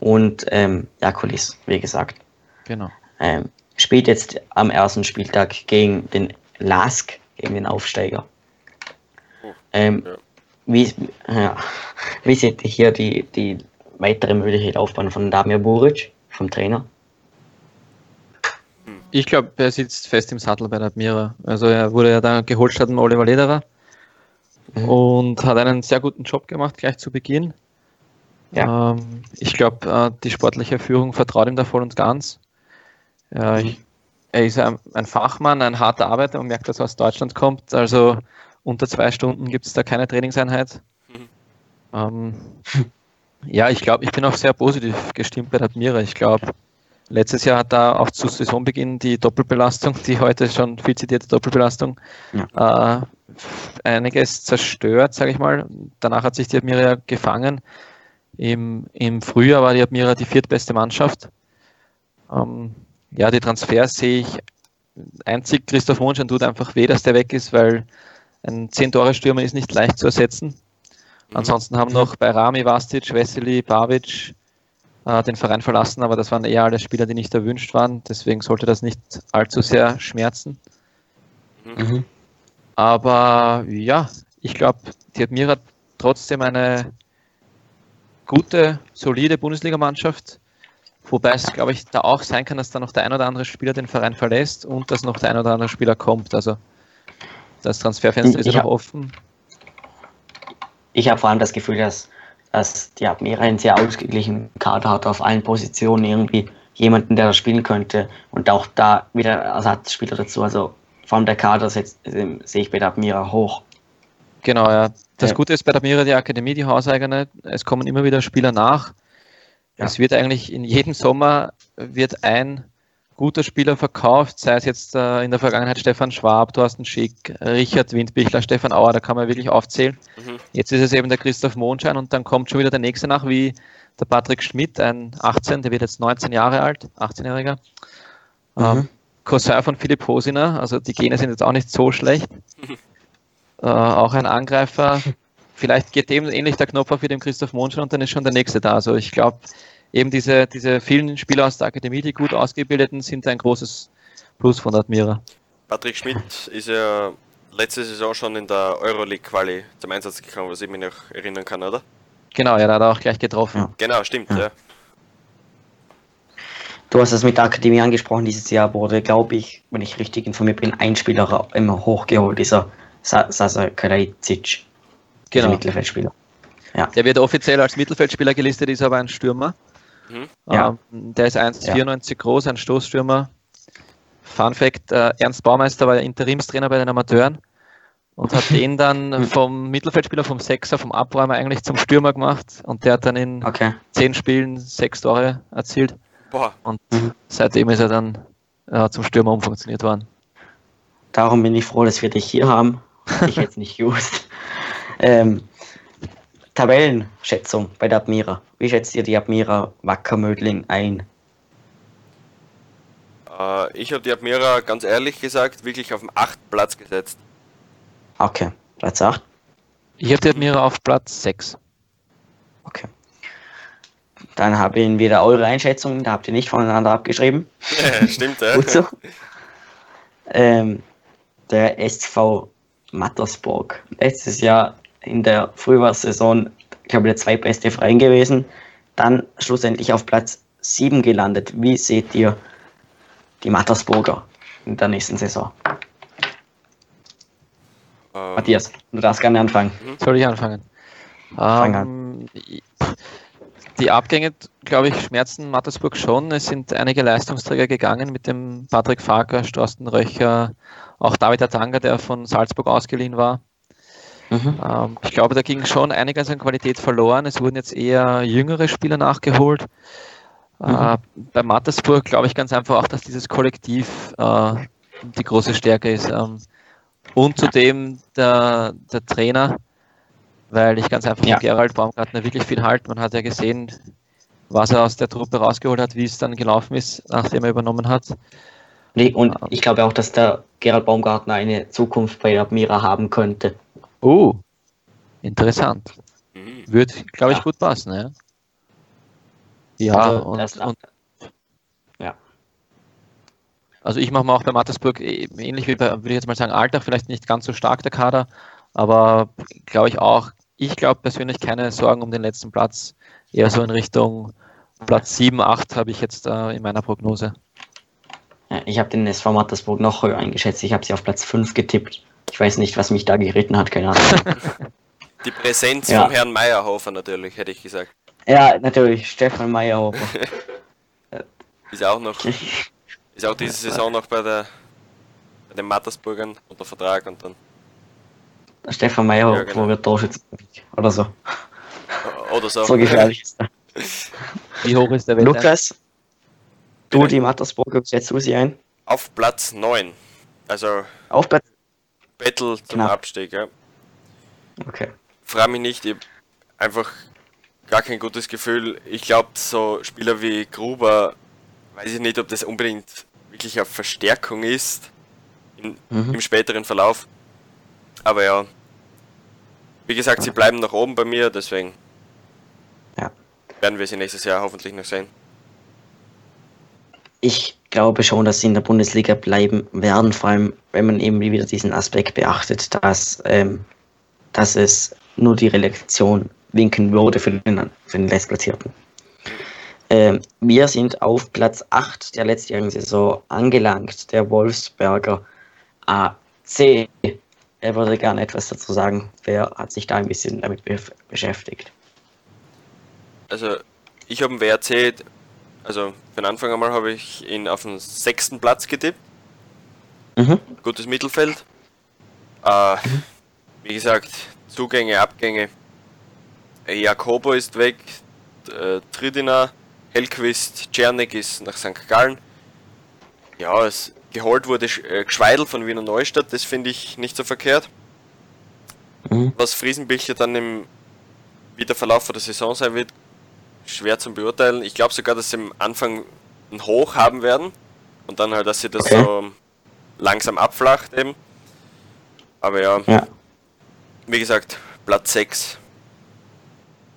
Und ähm, Jakulis, wie gesagt. Genau. Ähm, spielt jetzt am ersten Spieltag gegen den Lask, gegen den Aufsteiger. Ähm, ja. wie, ja, <laughs> wie seht ihr hier die, die weitere mögliche Laufbahn von Damir Buric, vom Trainer? Ich glaube, er sitzt fest im Sattel bei der Admira. Also er wurde ja da geholt statt dem Oliver Lederer Mhm. und hat einen sehr guten Job gemacht gleich zu Beginn. Ja. Ähm, ich glaube, äh, die sportliche Führung vertraut ihm da voll und ganz. Ja, Mhm. ich, er ist ein, ein Fachmann, ein harter Arbeiter. Man merkt, dass er aus Deutschland kommt. Also unter zwei Stunden gibt es da keine Trainingseinheit. Mhm. Ähm, ja, ich glaube, ich bin auch sehr positiv gestimmt bei der Admira. Ich glaube, letztes Jahr hat da auch zu Saisonbeginn die Doppelbelastung, die heute schon viel zitierte Doppelbelastung, äh, einiges zerstört, sage ich mal. Danach hat sich die Admira ja gefangen. Im, Im Frühjahr war die Admira die viertbeste Mannschaft. Ähm, ja, die Transfers sehe ich einzig Christoph Mondschein tut einfach weh, dass der weg ist, weil ein 10-Tore-Stürmer ist nicht leicht zu ersetzen. Ansonsten haben noch bei Rami, Vastic, Veseli, Bavic äh, den Verein verlassen, aber das waren eher alle Spieler, die nicht erwünscht waren. Deswegen sollte das nicht allzu sehr schmerzen. Mhm. Aber ja, ich glaube, die Admira hat trotzdem eine gute, solide Bundesligamannschaft. Wobei es, glaube ich, da auch sein kann, dass da noch der ein oder andere Spieler den Verein verlässt und dass noch der ein oder andere Spieler kommt. Also das Transferfenster ist ja Ich noch offen. Ich habe vor allem das Gefühl, dass, dass die Admira einen sehr ausgeglichenen Kader hat, auf allen Positionen irgendwie jemanden, der da spielen könnte und auch da wieder Ersatzspieler dazu. Also vor allem der Kader setzt, ähm, sehe ich bei der Admira hoch. Genau, ja. Das. Gute ist bei der Admira die Akademie, die hauseigene. Es kommen immer wieder Spieler nach. Ja. Es wird eigentlich in jedem Sommer wird ein gute Spieler verkauft, sei es jetzt äh, in der Vergangenheit Stefan Schwab, Thorsten Schick, Richard Windbichler, Stefan Auer, da kann man wirklich aufzählen. Mhm. Jetzt ist es eben der Christoph Mondschein und dann kommt schon wieder der nächste nach, wie der Patrick Schmidt, ein 18, der wird jetzt 19 Jahre alt, 18-Jähriger. Mhm. Ähm, Cousin von Philipp Hosiner, also die Gene sind jetzt auch nicht so schlecht. <laughs> äh, auch ein Angreifer. Vielleicht geht dem ähnlich der Knopf auf wie dem Christoph Mondschein und dann ist schon der nächste da. Also ich glaube, eben diese, diese vielen Spieler aus der Akademie, die gut ausgebildeten, sind ein großes Plus von Admira. Patrick Schmidt ist ja letzte Saison schon in der Euroleague-Quali zum Einsatz gekommen, was ich mich noch erinnern kann, oder? Genau, ja, da hat er auch gleich getroffen. Ja. Genau, stimmt, ja. ja. Du hast es mit der Akademie angesprochen, dieses Jahr wurde, glaube ich, wenn ich richtig informiert bin, ein Spieler immer hochgeholt, dieser Sasa Karadzic, genau. Mittelfeldspieler. Ja. Der wird offiziell als Mittelfeldspieler gelistet, ist aber ein Stürmer. Mhm. Ja. Ähm, der ist 1,94 ja. groß, ein Stoßstürmer. Fun Fact: äh, Ernst Baumeister war Interimstrainer bei den Amateuren und hat den dann <laughs> vom Mittelfeldspieler, vom Sechser, vom Abräumer eigentlich zum Stürmer gemacht und der hat dann in okay. zehn Spielen sechs Tore erzielt. Boah. Und mhm. seitdem ist er dann äh, zum Stürmer umfunktioniert worden. Darum bin ich froh, dass wir dich hier haben. <laughs> Ich hätte es nicht gewusst. Ähm, Tabellenschätzung bei der Admira. Wie schätzt ihr die Admira Wackermödling ein? Äh, ich habe die Admira ganz ehrlich gesagt wirklich auf den 8. Platz gesetzt. Okay, Platz 8. Ich habe die Admira auf Platz 6. Okay. Dann habe ich wieder eure Einschätzungen, da habt ihr nicht voneinander abgeschrieben. Ja, stimmt, ja. Gut so. Ähm, der SV Mattersburg. Letztes Jahr in der Frühjahrssaison, glaube ich, der zweitbeste Verein gewesen. Dann schlussendlich auf Platz 7 gelandet. Wie seht ihr die Mattersburger in der nächsten Saison? Ähm. Matthias, du darfst gerne anfangen. Mhm. Soll ich anfangen? Fang an. Ähm, die Abgänge, glaube ich, schmerzen Mattersburg schon. Es sind einige Leistungsträger gegangen mit dem Patrick Farker, Storsten Röcher, auch David Atanga, der von Salzburg ausgeliehen war. Mhm. Ähm, ich glaube, da ging schon einiges an Qualität verloren. Es wurden jetzt eher jüngere Spieler nachgeholt. Mhm. Äh, bei Mattersburg glaube ich ganz einfach auch, dass dieses Kollektiv äh, die große Stärke ist. Ähm, und zudem der, der Trainer, weil ich ganz einfach ja. Gerald Baumgartner wirklich viel halte. Man hat ja gesehen, was er aus der Truppe rausgeholt hat, wie es dann gelaufen ist, nachdem er übernommen hat. Nee, und ähm, ich glaube auch, dass der Gerald Baumgartner eine Zukunft bei Admira haben könnte. Oh, interessant. Mhm. Würde, glaube ich, ja. gut passen, ja. Ja, also, und, und, ja. Also ich mache mal auch bei Mattersburg äh, ähnlich wie bei, würde ich jetzt mal sagen, Alltag vielleicht nicht ganz so stark der Kader, aber glaube ich auch, ich glaube persönlich keine Sorgen um den letzten Platz, eher so in Richtung Platz 7, 8 habe ich jetzt äh, in meiner Prognose. Ich habe den SV Mattersburg noch höher eingeschätzt, ich habe sie auf Platz 5 getippt. Ich weiß nicht, was mich da geritten hat, keine Ahnung. <laughs> Die Präsenz ja. vom Herrn Meyerhofer natürlich, hätte ich gesagt. Ja, natürlich, Stefan Meyerhofer. <laughs> ist auch noch, ist auch diese Saison noch bei, der, bei den Mattersburgern unter Vertrag und dann. Stefan Meyerhofer ja, genau. wird Torschütze oder so. Oder so. So gefährlich ist er. <laughs> Wie hoch ist der Wert? Lukas, du die Mattersburger, setzt du sie ein? Auf Platz 9. Also. Auf Platz Battle zum Knapp. Abstieg, ja. Okay. Frage mich nicht, ich einfach gar kein gutes Gefühl. Ich glaube, so Spieler wie Gruber, weiß ich nicht, ob das unbedingt wirklich eine Verstärkung ist in, mhm. im späteren Verlauf. Aber ja, wie gesagt, sie bleiben nach oben bei mir, deswegen ja. werden wir sie nächstes Jahr hoffentlich noch sehen. Ich glaube schon, dass sie in der Bundesliga bleiben werden, vor allem wenn man eben wieder diesen Aspekt beachtet, dass, ähm, dass es nur die Relegation winken würde für den, für den Letztplatzierten. Ähm, wir sind auf Platz 8 der letztjährigen Saison angelangt, der Wolfsberger AC. Er würde gerne etwas dazu sagen. Wer hat sich da ein bisschen damit be beschäftigt? Also, ich habe einen WRC also für den Anfang einmal habe ich ihn auf den sechsten Platz getippt. Mhm. Gutes Mittelfeld. Äh, mhm. Wie gesagt, Zugänge, Abgänge. Jakobo ist weg, äh, Tridina, Hellquist, Czernik ist nach St. Gallen. Ja, es geholt wurde äh, Geschweidel von Wiener Neustadt, das finde ich nicht so verkehrt. Mhm. Was Friesenbilcher dann im Wiederverlauf der Saison sein wird, schwer zu beurteilen. Ich glaube sogar, dass sie am Anfang ein Hoch haben werden und dann halt, dass sie das okay. so langsam abflacht eben. Aber ja, ja, wie gesagt, Platz 6.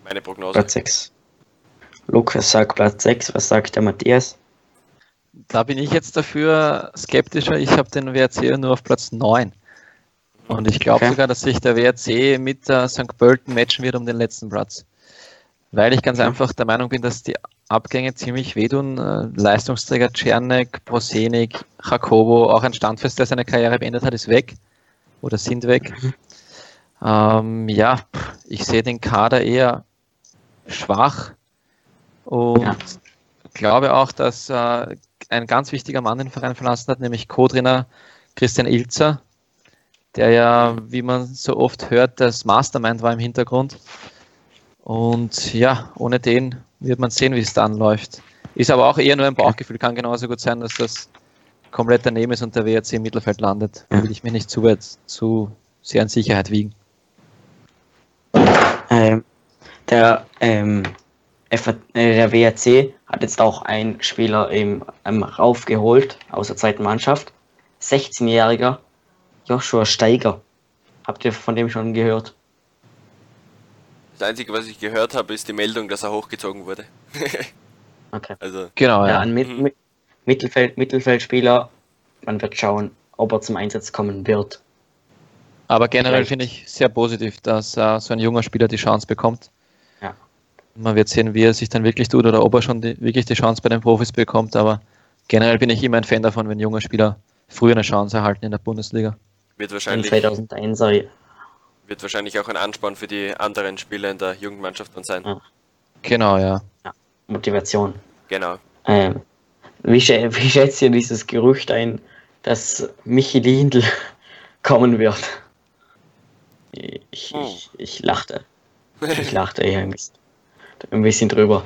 Meine Prognose. Platz 6. Lukas sagt Platz 6, was sagt der Matthias? Da bin ich jetzt dafür skeptischer. Ich habe den WRC nur auf Platz 9. Und ich glaube okay. sogar, dass sich der WRC mit der St. Pölten matchen wird um den letzten Platz. Weil ich ganz einfach der Meinung bin, dass die Abgänge ziemlich wehtun. Äh, Leistungsträger Czernek, Prosenik, Jacobo, auch ein Standfest, der seine Karriere beendet hat, ist weg oder sind weg. Mhm. Ähm, ja, ich sehe den Kader eher schwach und ja. glaube auch, dass äh, ein ganz wichtiger Mann den Verein verlassen hat, nämlich Co-Trainer Christian Ilzer, der ja, wie man so oft hört, das Mastermind war im Hintergrund. Und ja, ohne den wird man sehen, wie es dann läuft. Ist aber auch eher nur ein Bauchgefühl. Kann genauso gut sein, dass das komplett daneben ist und der WRC im Mittelfeld landet. Da will ich mir nicht zu weit, zu sehr in Sicherheit wiegen. Ähm, der, ähm, äh, der WRC hat jetzt auch einen Spieler im, ähm, raufgeholt aus der zweiten Mannschaft. 16-jähriger Joshua Steiger. Habt ihr von dem schon gehört? Das Einzige, was ich gehört habe, ist die Meldung, dass er hochgezogen wurde. <laughs> okay. Also, genau, ja. ja ein Mit mhm. Mittelfeld Mittelfeldspieler. Man wird schauen, ob er zum Einsatz kommen wird. Aber generell finde ich sehr positiv, dass uh, so ein junger Spieler die Chance bekommt. Ja. Man wird sehen, wie er sich dann wirklich tut oder ob er schon die, wirklich die Chance bei den Profis bekommt. Aber generell bin ich immer ein Fan davon, wenn junge Spieler früher eine Chance erhalten in der Bundesliga. Wird wahrscheinlich, 2001 wird wahrscheinlich auch ein Ansporn für die anderen Spieler in der Jugendmannschaft dann sein. Genau, ja. ja. Motivation. Genau. Ähm, wie, <laughs> wie schätzt ihr dieses Gerücht ein, dass Michi Lindl <laughs> kommen wird? Ich, hm. ich, ich lachte. Ich <laughs> lachte eher ein bisschen, ein bisschen drüber.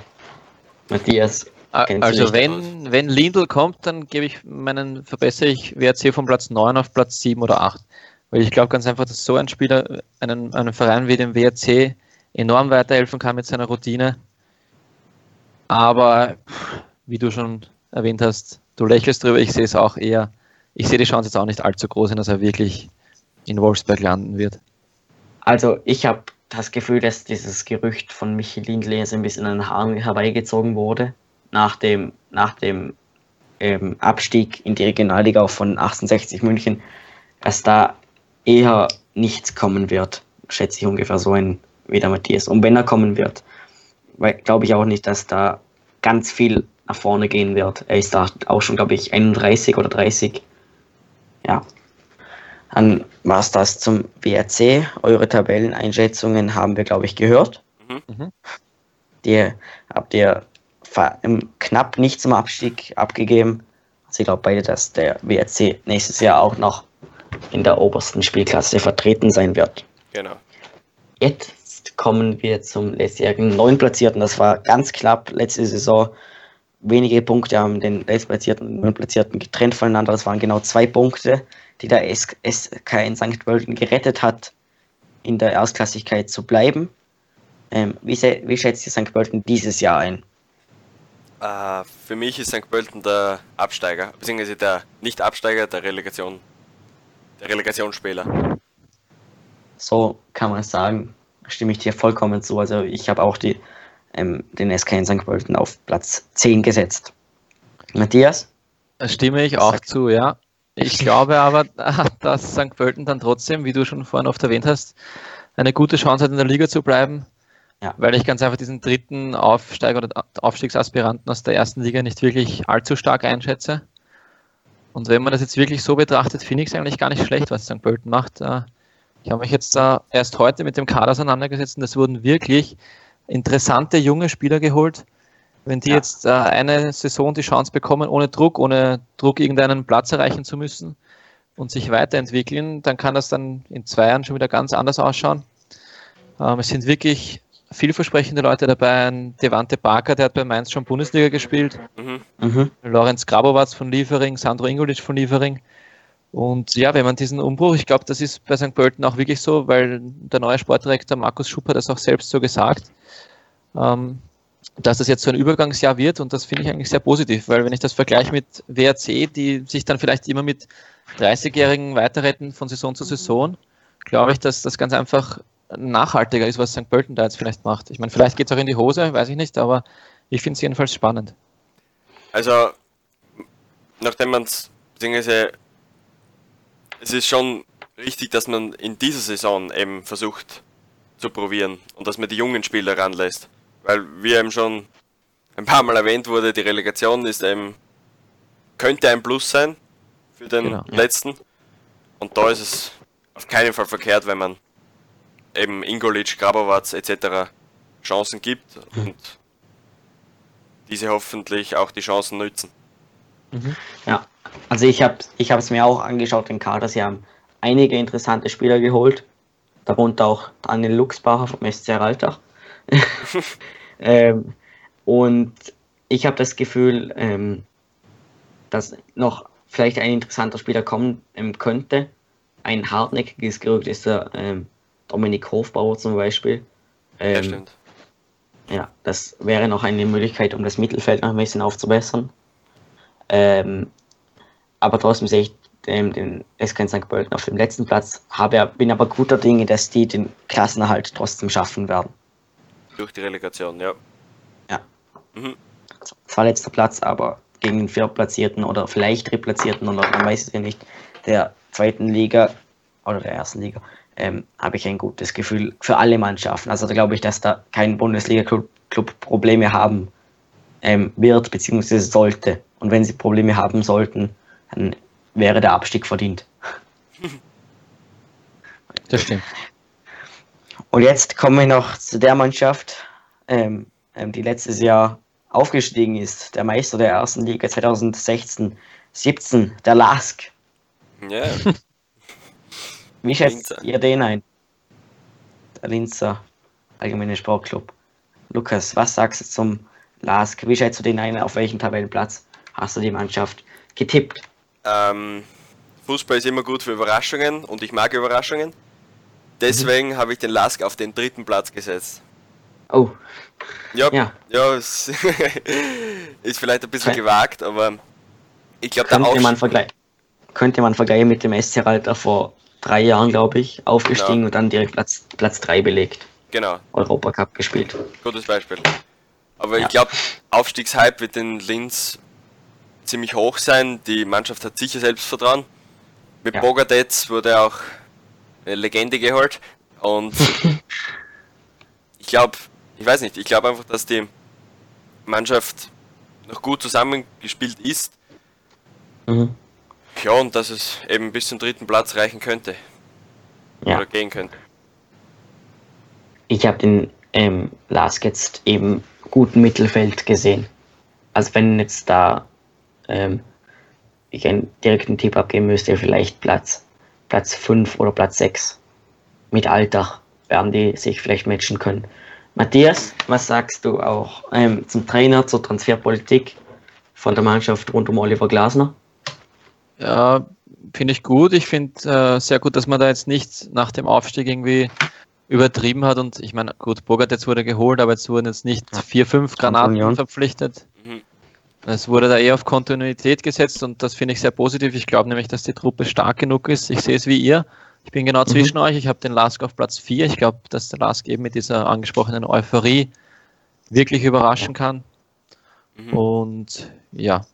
Matthias. Also wenn, wenn Lindl kommt, dann gebe ich meinen, verbessere ich WRC von Platz 9 auf Platz 7 oder 8. Weil ich glaube ganz einfach, dass so ein Spieler einen, einen Verein wie dem WRC enorm weiterhelfen kann mit seiner Routine. Aber wie du schon erwähnt hast, du lächelst drüber, ich sehe es auch eher, ich sehe die Chance jetzt auch nicht allzu groß, dass er wirklich in Wolfsberg landen wird. Also ich habe das Gefühl, dass dieses Gerücht von Michelin Lehns ein bisschen an den Haaren herbeigezogen wurde, nach dem, nach dem ähm, Abstieg in die Regionalliga von 1860 München, dass da eher nichts kommen wird, schätze ich ungefähr so ein wie der Matthias. Und wenn er kommen wird, glaube ich auch nicht, dass da ganz viel nach vorne gehen wird. Er ist da auch schon, glaube ich, 31 oder 30. Ja, dann war es das zum WRC. Eure Tabelleneinschätzungen haben wir, glaube ich, gehört. Mhm. mhm. Die habt ihr knapp nicht zum Abstieg abgegeben. Also ich glaube beide, dass der WRC nächstes Jahr auch noch in der obersten Spielklasse vertreten sein wird. Genau. Jetzt kommen wir zum letztjährigen Neunplatzierten. Das war ganz knapp letzte Saison. Wenige Punkte haben den Letztplatzierten und Neunplatzierten getrennt voneinander. Das waren genau zwei Punkte die der SK in St. Pölten gerettet hat, in der Erstklassigkeit zu bleiben. Ähm, wie, wie, schätzt ihr St. Pölten dieses Jahr ein? Uh, für mich ist St. Pölten der Absteiger, beziehungsweise der Nicht-Absteiger, der Relegation, der Relegationsspieler. So kann man es sagen. Stimme ich dir vollkommen zu. Also ich habe auch die, ähm, den SK in St. Pölten auf Platz 10 gesetzt. Matthias? Da stimme ich auch zu, ja. Ich glaube aber, <laughs> dass St. Pölten dann trotzdem, wie du schon vorhin oft erwähnt hast, eine gute Chance hat, in der Liga zu bleiben. Ja. Weil ich ganz einfach diesen dritten Aufsteiger oder Aufstiegsaspiranten aus der ersten Liga nicht wirklich allzu stark einschätze. Und wenn man das jetzt wirklich so betrachtet, finde ich es eigentlich gar nicht schlecht, was St. Pölten macht. Äh, ich habe mich jetzt erst heute mit dem Kader auseinandergesetzt und es wurden wirklich interessante junge Spieler geholt, wenn die ja. jetzt äh, eine Saison die Chance bekommen, ohne Druck, ohne Druck irgendeinen Platz erreichen zu müssen und sich weiterentwickeln, dann kann das dann in zwei Jahren schon wieder ganz anders ausschauen. Ähm, es sind wirklich vielversprechende Leute dabei. Ein Devante Barker, der hat bei Mainz schon Bundesliga gespielt. Mhm. Mhm. Lorenz Grabowatz von Liefering, Sandro Ingolic von Liefering. Und ja, wenn man diesen Umbruch, ich glaube, das ist bei St. Pölten auch wirklich so, weil der neue Sportdirektor Markus Schupp hat das auch selbst so gesagt, ähm, dass das jetzt so ein Übergangsjahr wird und das finde ich eigentlich sehr positiv, weil wenn ich das vergleiche mit WRC, die sich dann vielleicht immer mit 30-Jährigen weiterretten von Saison zu Saison, glaube ich, dass das ganz einfach nachhaltiger ist, was St. Pölten da jetzt vielleicht macht. Ich meine, vielleicht geht es auch in die Hose, weiß ich nicht, aber ich finde es jedenfalls spannend. Also, nachdem man es, beziehungsweise es ist schon richtig, dass man in dieser Saison eben versucht zu probieren und dass man die jungen Spieler ranlässt. Weil, wie eben schon ein paar Mal erwähnt wurde, die Relegation ist eben, könnte ein Plus sein für den genau, letzten. Ja. Und da ist es auf keinen Fall verkehrt, wenn man eben Ingolic, Grabowatz etc. Chancen gibt und diese hoffentlich auch die Chancen nützen. Mhm. Ja, also ich habe ich es mir auch angeschaut, den Kader. Sie haben einige interessante Spieler geholt, darunter auch Daniel Luxbacher vom SC Raltach. <laughs> <laughs> ähm, und ich habe das Gefühl, ähm, dass noch vielleicht ein interessanter Spieler kommen ähm, könnte. Ein hartnäckiges Gerücht ist der ähm, Dominik Hofbauer zum Beispiel. Ähm, ja, stimmt. Ja, das wäre noch eine Möglichkeit, um das Mittelfeld noch ein bisschen aufzubessern. Ähm, aber trotzdem sehe ich den, den SK St. Pölten auf dem letzten Platz, habe, bin aber guter Dinge, dass die den Klassenerhalt trotzdem schaffen werden. Durch die Relegation, ja. Ja. Mhm. Zwar letzter Platz, aber gegen den Viertplatzierten oder vielleicht Drittplatzierten oder man weiß es ja nicht, der zweiten Liga oder der ersten Liga, ähm, habe ich ein gutes Gefühl für alle Mannschaften. Also da glaube ich, dass da kein Bundesliga-Club Probleme haben ähm, wird bzw. sollte. Und wenn sie Probleme haben sollten, dann wäre der Abstieg verdient. <laughs> Das stimmt. Und jetzt kommen wir noch zu der Mannschaft, ähm, ähm die letztes Jahr aufgestiegen ist, der Meister der ersten Liga 2016, 17, der Lask. Ja. <laughs> Wie schätzt ihr den ein? Der Linzer Allgemeine Sportclub. Lukas, was sagst du zum Lask? Wie schätzt du den ein? Auf welchem Tabellenplatz hast du die Mannschaft getippt? Ähm, Fußball ist immer gut für Überraschungen und ich mag Überraschungen. Deswegen mhm. habe ich den Lask auf den dritten Platz gesetzt. Oh. Ja, ja, ja es <laughs> ist vielleicht ein bisschen gewagt, aber ich glaube, der könnte man, vergleichen, könnte man vergleichen mit dem SC Ralter vor drei Jahren, glaube ich, aufgestiegen genau. und dann direkt Platz, Platz 3 belegt. Genau. Europacup gespielt. Gutes Beispiel. Aber ja. ich glaube, Aufstiegshype wird in Linz ziemlich hoch sein. Die Mannschaft hat sicher Selbstvertrauen. Mit ja. Bogadetz wurde auch eine Legende geholt. Und <laughs> ich glaube, ich weiß nicht, ich glaube einfach, dass die Mannschaft noch gut zusammengespielt ist. Mhm. Ja, und dass es eben bis zum dritten Platz reichen könnte. Ja. Oder gehen könnte. Ich habe den ähm, Lask jetzt eben guten Mittelfeld gesehen. Also wenn jetzt da ähm, ich einen direkten Tipp abgeben müsste, vielleicht Platz, Platz 5 oder Platz 6. Mit Alltag werden die sich vielleicht matchen können. Matthias, was sagst du auch ähm, zum Trainer, zur Transferpolitik von der Mannschaft rund um Oliver Glasner? Ja, finde ich gut. Ich finde äh, sehr gut, dass man da jetzt nicht nach dem Aufstieg irgendwie übertrieben hat und ich meine, gut, Bogart jetzt wurde geholt, aber jetzt wurden jetzt nicht vier, fünf Granaten verpflichtet. Mhm. Es wurde da eher auf Kontinuität gesetzt und das finde ich sehr positiv. Ich glaube nämlich, dass die Truppe stark genug ist. Ich sehe es wie ihr. Ich bin genau mhm. zwischen euch. Ich habe den Lask auf Platz 4. Ich glaube, dass der Lask eben mit dieser angesprochenen Euphorie wirklich überraschen kann. Mhm. Und ja,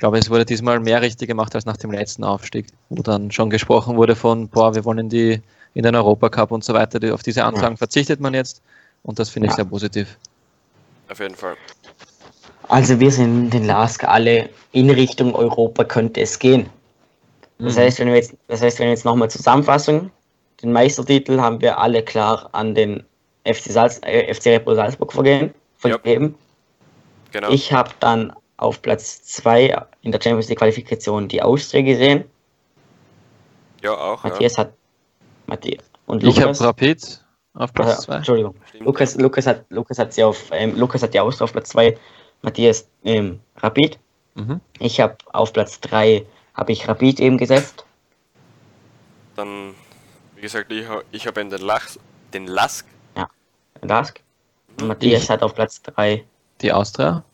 glaube, es wurde diesmal mehr richtig gemacht als nach dem letzten Aufstieg, wo dann schon gesprochen wurde von, boah, wir wollen in, die, in den Europacup und so weiter. Auf diese Anfragen verzichtet man jetzt und das finde ich sehr positiv. Auf jeden Fall. Also wir sind den LASK alle in Richtung Europa könnte es gehen. Das mhm. heißt, wenn wir jetzt, das heißt, wenn wir jetzt nochmal zusammenfassen, den Meistertitel haben wir alle klar an den FC, Salz, äh, FC Red Bull Salzburg vergeben. vergeben. Genau. Ich habe dann auf Platz 2 in der Champions League Qualifikation die Austria gesehen. Ja, auch. Matthias ja. hat. Matthias und Lukas. Ich habe Rapid auf Platz 2. Entschuldigung. Stimmt, Lukas. Lukas, hat, Lukas hat sie auf, ähm, Lukas hat die Austria auf Platz 2, Matthias ähm, Rapid. Mhm. Ich habe auf Platz 3 habe ich Rapid eben gesetzt. Dann, wie gesagt, ich, ich habe den, Lachs, den Lask. Ja, Lask. Mhm. Matthias ich, hat auf Platz 3 die Austria.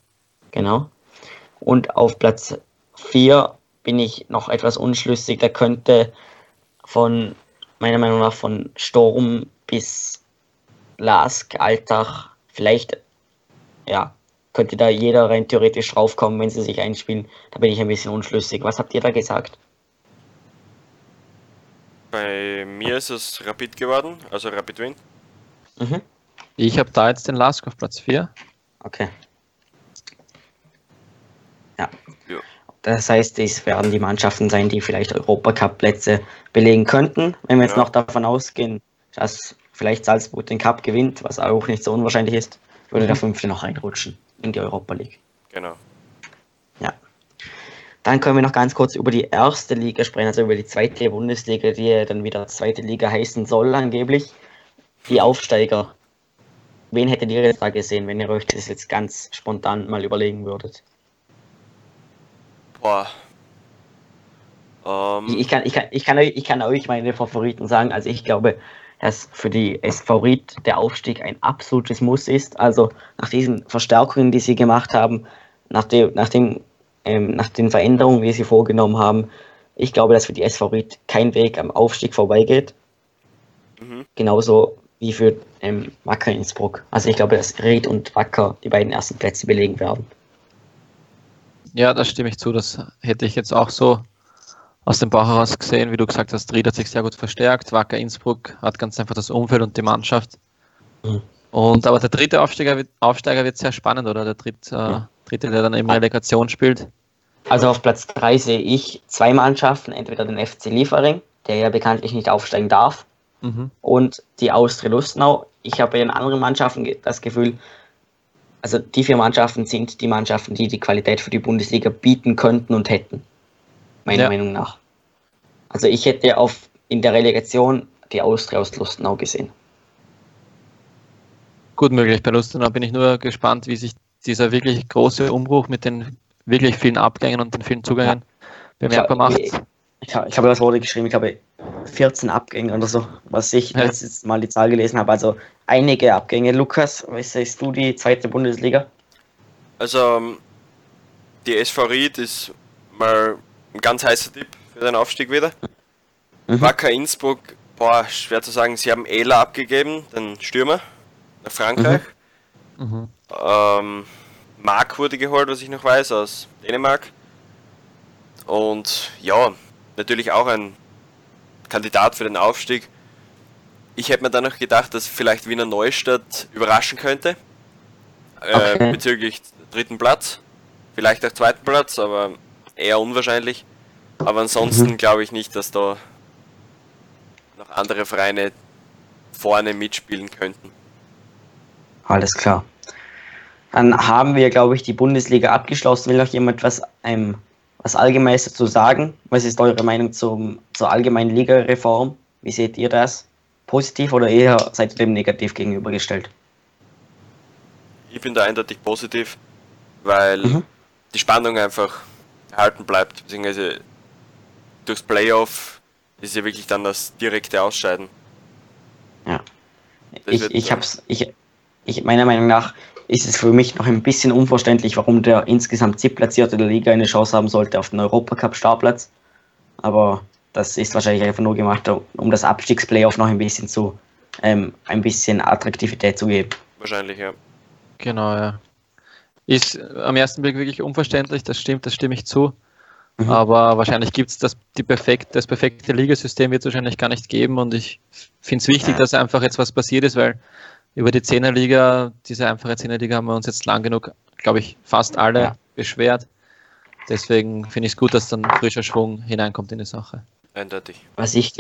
Genau. Und auf Platz 4 bin ich noch etwas unschlüssig. Da könnte von, meiner Meinung nach, von Sturm bis Lask, Alltag, vielleicht, ja, könnte da jeder rein theoretisch draufkommen, wenn sie sich einspielen. Da bin ich ein bisschen unschlüssig. Was habt ihr da gesagt? Bei mir ist es Rapid geworden, also Rapid Win. Mhm. Ich habe da jetzt den Lask auf Platz 4. Okay. Ja. ja. Das heißt, es werden die Mannschaften sein, die vielleicht Europacup-Plätze belegen könnten. Wenn wir jetzt ja. noch davon ausgehen, dass vielleicht Salzburg den Cup gewinnt, was auch nicht so unwahrscheinlich ist, würde mhm. der Fünfte noch reinrutschen in die Europa League. Genau. Ja. Dann können wir noch ganz kurz über die erste Liga sprechen, also über die zweite Bundesliga, die dann wieder zweite Liga heißen soll angeblich. Die Aufsteiger. Wen hättet ihr jetzt da gesehen, wenn ihr euch das jetzt ganz spontan mal überlegen würdet? Boah. Um. Ich, kann, ich, kann, ich, kann euch, ich kann euch meine Favoriten sagen. Also ich glaube, dass für die Favorit der Aufstieg ein absolutes Muss ist. Also nach diesen Verstärkungen, die sie gemacht haben, nach, dem, nach, dem, ähm, nach den Veränderungen, die sie vorgenommen haben, ich glaube, dass für die S-Favorit kein Weg am Aufstieg vorbeigeht. Mhm. Genauso wie für ähm, Wacker Innsbruck. Also ich glaube, dass Red und Wacker die beiden ersten Plätze belegen werden. Ja, da stimme ich zu. Das hätte ich jetzt auch so aus dem Bauch heraus gesehen, wie du gesagt hast, Ried hat sich sehr gut verstärkt. Wacker Innsbruck hat ganz einfach das Umfeld und die Mannschaft. Mhm. Und aber der dritte Aufsteiger wird, Aufsteiger wird sehr spannend, oder? Der dritte, äh, dritte, der dann eben Relegation spielt. Also auf Platz 3 sehe ich zwei Mannschaften, entweder den FC Liefering, der ja bekanntlich nicht aufsteigen darf, mhm. und die Austria Lustenau. Ich habe in anderen Mannschaften das Gefühl, also die vier Mannschaften sind die Mannschaften, die die Qualität für die Bundesliga bieten könnten und hätten meiner ja. Meinung nach. Also ich hätte auf in der Relegation die Austria aus Lustenau gesehen. Gut möglich. Bei Lustenau bin ich nur gespannt, wie sich dieser wirklich große Umbruch mit den wirklich vielen Abgängen und den vielen Zugängen ja. bemerkbar macht. Ich, ich, ich habe das Wort geschrieben, ich habe 14 Abgänge oder so, was ich ja. letztes Mal die Zahl gelesen habe. Also einige Abgänge. Lukas, was sagst du, die zweite Bundesliga? Also ähm, die SV Ried ist mal ein ganz heißer Tipp für den Aufstieg wieder. Mhm. Wacker Innsbruck, boah, schwer zu sagen, sie haben Ela abgegeben, den Stürmer, nach Frankreich. Mhm. Mhm. Ähm, Mark wurde geholt, was ich noch weiß, aus Dänemark. Und ja, natürlich auch ein Kandidat für den Aufstieg. Ich hätte mir dann noch gedacht, dass vielleicht Wiener Neustadt überraschen könnte. Äh, okay. bezüglich dritten Platz. Vielleicht auch zweiten Platz, aber eher unwahrscheinlich. Aber ansonsten mhm. glaube ich nicht, dass da noch andere Vereine vorne mitspielen könnten. Alles klar. Dann haben wir, glaube ich, die Bundesliga abgeschlossen. Will noch jemand was, ähm, was Allgemeines dazu sagen? Was ist eure Meinung zum, zur allgemeinen Ligareform? Wie seht ihr das? Positiv oder eher seid ihr dem negativ gegenübergestellt? Ich bin da eindeutig positiv, weil mhm. die Spannung einfach erhalten bleibt, beziehungsweise durchs Playoff ist ja wirklich dann das direkte Ausscheiden. Ja. Das ich, ich hab's, ich, ich, meiner Meinung nach ist es für mich noch ein bisschen unverständlich, warum der insgesamt siebtplatzierte der Liga eine Chance haben sollte auf den Europacup-Startplatz. Aber das ist wahrscheinlich einfach nur gemacht, um das Abstiegsplayoff noch ein bisschen zu, ähm, ein bisschen Attraktivität zu geben. Wahrscheinlich, ja. Genau, ja. Ist am ersten Blick wirklich unverständlich, das stimmt, das stimme ich zu. Mhm. Aber wahrscheinlich gibt es das, perfekt, das perfekte Ligasystem wird es wahrscheinlich gar nicht geben und ich finde es wichtig, dass einfach jetzt was passiert ist, weil über die Zehnerliga, diese einfache Zehnerliga haben wir uns jetzt lang genug, glaube ich, fast alle ja. beschwert. Deswegen finde ich es gut, dass dann frischer Schwung hineinkommt in die Sache. Eindeutig. Was ich,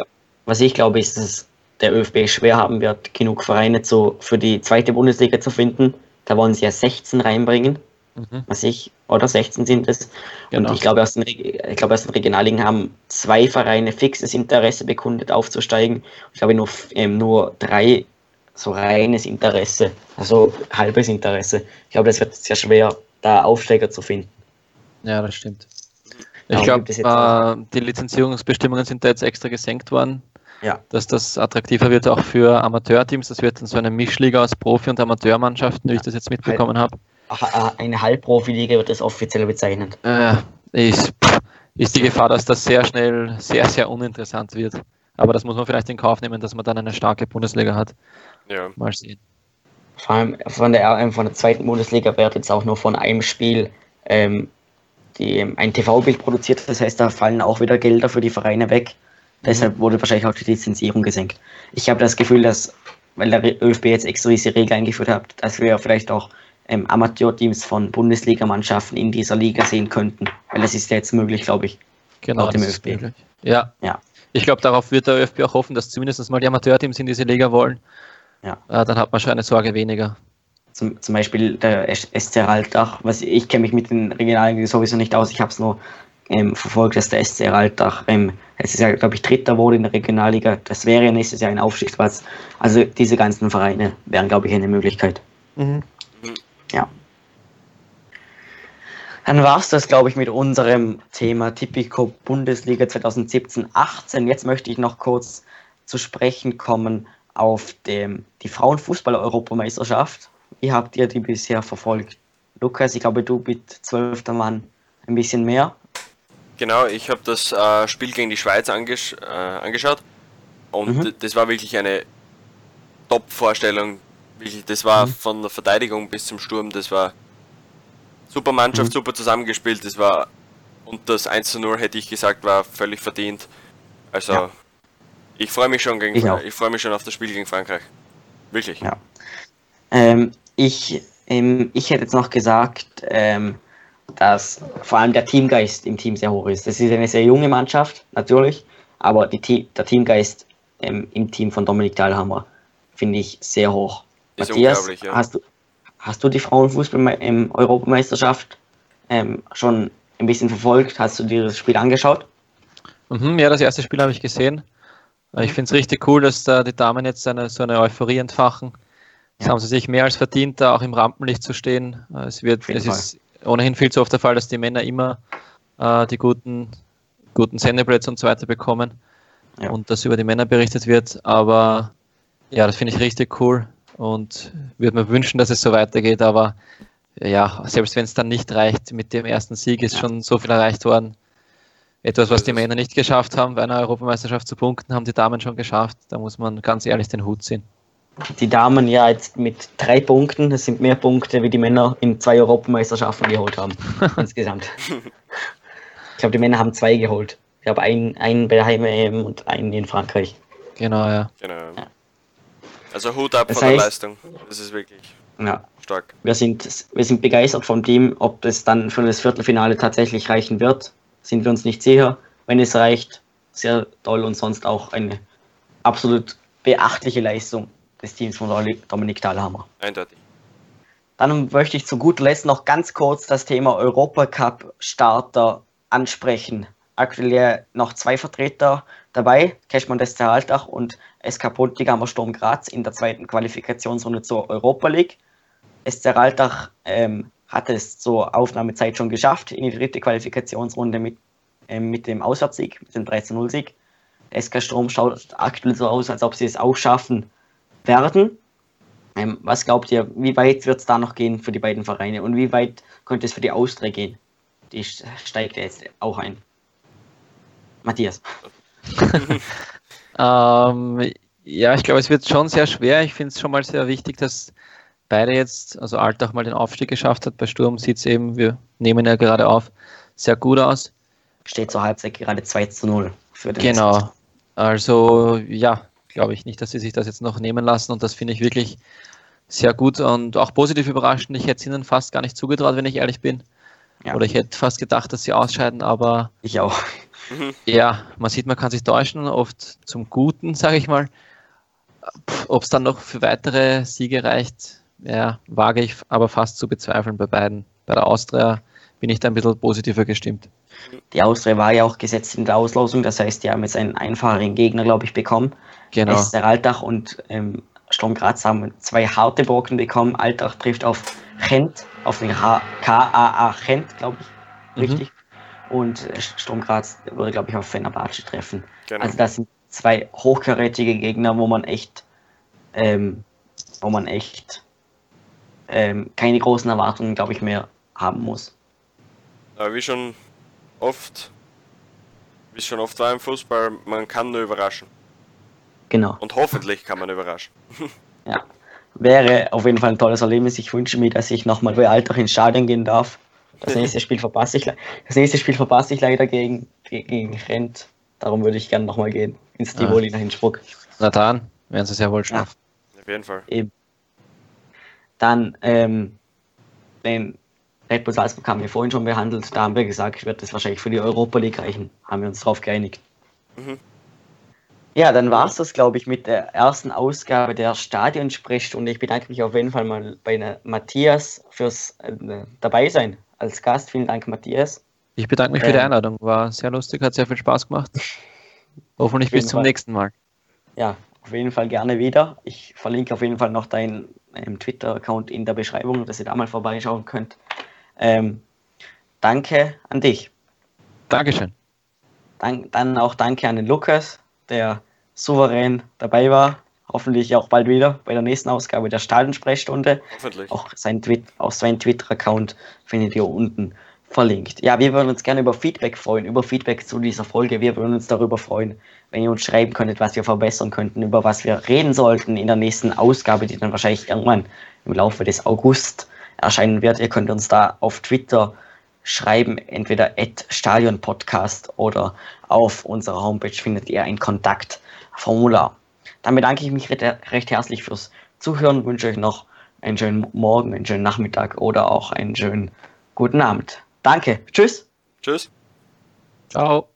was ich glaube, ist, dass der ÖFB schwer haben wird, genug Vereine zu, für die zweite Bundesliga zu finden. Da wollen sie ja 16 reinbringen, mhm. was ich, oder 16 sind es. Genau. Und ich glaube, aus den, ich glaube, aus den Regionalligen haben zwei Vereine fixes Interesse bekundet, aufzusteigen. Ich glaube, nur, ähm, nur drei so reines Interesse, also halbes Interesse. Ich glaube, das wird sehr schwer, da Aufsteiger zu finden. Ja, das stimmt. Ich glaube, äh, die Lizenzierungsbestimmungen sind da jetzt extra gesenkt worden, ja. dass das attraktiver wird auch für Amateurteams. Das wird dann so eine Mischliga aus Profi- und Amateurmannschaften, wie ja. ich das jetzt mitbekommen habe. Eine Halbprofiliga wird das offiziell bezeichnet. Äh, ist, ist die Gefahr, dass das sehr schnell sehr, sehr uninteressant wird. Aber das muss man vielleicht in Kauf nehmen, dass man dann eine starke Bundesliga hat. Ja. Mal sehen. Vor allem von der, von der zweiten Bundesliga wird jetzt auch nur von einem Spiel ähm, die, ein TV-Bild produziert. Das heißt, da fallen auch wieder Gelder für die Vereine weg. Mhm. Deshalb wurde wahrscheinlich auch die Lizenzierung gesenkt. Ich habe das Gefühl, dass, weil der ÖFB jetzt extra diese Regel eingeführt hat, dass wir vielleicht auch ähm, Amateurteams von Bundesligamannschaften in dieser Liga sehen könnten. Weil das ist ja jetzt möglich, glaube ich. Genau, dem ÖFB. Ja. ja. Ich glaube, darauf wird der ÖFB auch hoffen, dass zumindest mal die Amateurteams in diese Liga wollen. Ja. Äh, dann hat man schon eine Sorge weniger. Zum, zum Beispiel der SC Raldach, was ich kenne mich mit den Regionalligen sowieso nicht aus, ich habe es nur ähm, verfolgt, dass der SC Raldach, ähm, es ist ja, glaube ich, Dritter wurde in der Regionalliga, das wäre nächstes Jahr ein Aufstiegsplatz. Also diese ganzen Vereine wären, glaube ich, eine Möglichkeit. Mhm. Ja. Dann war es das, glaube ich, mit unserem Thema Tipico Bundesliga 2017-18. Jetzt möchte ich noch kurz zu sprechen kommen auf dem, die Frauenfußball-Europameisterschaft. Wie habt ihr die bisher verfolgt? Lukas, ich glaube, du bist zwölfter Mann ein bisschen mehr. Genau, ich habe das äh, Spiel gegen die Schweiz angesch äh, angeschaut und mhm. das war wirklich eine Top-Vorstellung. das war mhm. von der Verteidigung bis zum Sturm, das war super Mannschaft, mhm. super zusammengespielt, das war und das 1 zu 0 hätte ich gesagt, war völlig verdient. Also ja. ich freue mich schon gegen ich, ich freue mich schon auf das Spiel gegen Frankreich. Wirklich. Ja. Ähm, ich, ähm, ich hätte jetzt noch gesagt, ähm, dass vor allem der Teamgeist im Team sehr hoch ist. Das ist eine sehr junge Mannschaft, natürlich, aber die, der Teamgeist ähm, im Team von Dominik Dahlhammer finde ich sehr hoch. Ist Matthias, ja. hast, du, hast du die Frauenfußball-Europameisterschaft ähm, schon ein bisschen verfolgt? Hast du dir das Spiel angeschaut? Mhm, ja, das erste Spiel habe ich gesehen. Ich finde es richtig cool, dass da die Damen jetzt eine, so eine Euphorie entfachen. Das haben sie sich mehr als verdient, da auch im Rampenlicht zu stehen. Es, wird, es ist ohnehin viel zu oft der Fall, dass die Männer immer äh, die guten, guten Sendeplätze und so weiter bekommen ja. und dass über die Männer berichtet wird. Aber ja, das finde ich richtig cool und würde mir wünschen, dass es so weitergeht. Aber ja, selbst wenn es dann nicht reicht, mit dem ersten Sieg ist schon so viel erreicht worden. Etwas, was die Männer nicht geschafft haben, bei einer Europameisterschaft zu punkten, haben die Damen schon geschafft. Da muss man ganz ehrlich den Hut ziehen die Damen ja jetzt mit drei Punkten, das sind mehr Punkte, wie die Männer in zwei Europameisterschaften geholt haben. <laughs> insgesamt. Ich glaube, die Männer haben zwei geholt. Ich glaube, einen, einen bei der Heim-EM und einen in Frankreich. Genau, ja. Genau. Ja. Also Hut ab das von heißt, der Leistung. Das ist wirklich ja, stark. Wir sind, wir sind begeistert vom Team. Ob das dann für das Viertelfinale tatsächlich reichen wird, sind wir uns nicht sicher. Wenn es reicht, sehr toll und sonst auch eine absolut beachtliche Leistung des Teams von Dominik Dahlhammer. Eindeutig. Dann möchte ich zu guter Letzt noch ganz kurz das Thema Europacup-Starter ansprechen. Aktuell noch zwei Vertreter dabei, Cashman des Altach und SK Buntigammer Sturm Graz in der zweiten Qualifikationsrunde zur Europa League. SC Altach ähm, hat es zur Aufnahmezeit schon geschafft in die dritte Qualifikationsrunde mit, äh, mit dem Auswärtssieg, mit dem 13-0-Sieg. SK Sturm schaut aktuell so aus, als ob sie es auch schaffen, werden. Ähm, was glaubt ihr, wie weit wird es da noch gehen für die beiden Vereine und wie weit könnte es für die Austria gehen? Die steigt jetzt auch ein. Matthias. <laughs> ähm, ja, ich glaube, es wird schon sehr schwer. Ich finde es schon mal sehr wichtig, dass beide jetzt, also Altach mal den Aufstieg geschafft hat. Bei Sturm sieht es eben, wir nehmen ja gerade auf, sehr gut aus. Steht zur Halbzeit gerade 2 zu 0 für den Genau. Also ja, glaube ich nicht, dass sie sich das jetzt noch nehmen lassen und das finde ich wirklich sehr gut und auch positiv überraschend. Ich hätte es ihnen fast gar nicht zugetraut, wenn ich ehrlich bin. Ja. Oder ich hätte fast gedacht, dass sie ausscheiden, aber. Ich auch. Ja, man sieht, man kann sich täuschen, oft zum Guten, sage ich mal. Ob es dann noch für weitere Siege reicht, ja, wage ich aber fast zu bezweifeln bei beiden. Bei der Austria bin ich da ein bisschen positiver gestimmt. Die Austria war ja auch gesetzt in der Auslosung, das heißt, die haben jetzt einen einfacheren Gegner, glaube ich, bekommen. Genau. der Altach und ähm, Sturm Graz haben zwei harte Brocken bekommen. Altach trifft auf Gent, auf den KAA Gent, glaube ich. Mhm. Richtig. Mhm. Und äh, Sturm Graz würde, glaube ich, auf Fenerbahce treffen. Genau. Also das sind zwei hochkarätige Gegner, wo man echt, ähm, wo man echt ähm, keine großen Erwartungen, glaube ich, mehr haben muss. Ja, wie schon oft, wie schon oft war im Fußball, man kann nur überraschen. Genau. Und hoffentlich kann man überraschen. <laughs> ja, wäre auf jeden Fall ein tolles Erlebnis. Ich wünsche mir, dass ich nochmal bei Alltag ins Stadion gehen darf. Das <laughs> nächste Spiel verpasse ich, das nächste Spiel verpasse ich leider gegen, gegen Rent. Darum würde ich gerne nochmal gehen. Ins Tivoli ah. nach Innsbruck. Na dann, werden sie es ja wohl schaffen. Ja. Auf jeden Fall. Eben. Dann, ähm, den Red Bull Salzburg haben wir vorhin schon behandelt. Da haben wir gesagt, wird das wahrscheinlich für die Europa League reichen. Haben wir uns darauf geeinigt. Mhm. Ja, dann war es das, glaube ich, mit der ersten Ausgabe der Stadionsprechstunde. Ich bedanke mich auf jeden Fall mal bei Matthias fürs äh, Dabeisein als Gast. Vielen Dank, Matthias. Ich bedanke mich ähm, für die ähm, Einladung. War sehr lustig, hat sehr viel Spaß gemacht. <laughs> Hoffentlich bis zum Fall. nächsten Mal. Ja, auf jeden Fall gerne wieder. Ich verlinke auf jeden Fall noch deinen ähm, Twitter-Account in der Beschreibung, dass ihr da mal vorbeischauen könnt. Ähm, danke an dich. Dankeschön. Dann, dann auch danke an den Lukas, der souverän dabei war. Hoffentlich auch bald wieder bei der nächsten Ausgabe der Stadionsprechstunde. Hoffentlich. Auch sein, Twi auch sein Twitter-Account findet ihr unten verlinkt. Ja, wir würden uns gerne über Feedback freuen, über Feedback zu dieser Folge. Wir würden uns darüber freuen, wenn ihr uns schreiben könntet, was wir verbessern könnten, über was wir reden sollten in der nächsten Ausgabe, die dann wahrscheinlich irgendwann im Laufe des August erscheinen wird. Ihr könnt uns da auf Twitter schreiben, entweder at Stadionpodcast oder auf unserer Homepage findet ihr ein Kontaktformular. Dann bedanke ich mich recht herzlich fürs Zuhören, wünsche euch noch einen schönen Morgen, einen schönen Nachmittag oder auch einen schönen guten Abend. Danke. Tschüss. Tschüss. Ciao.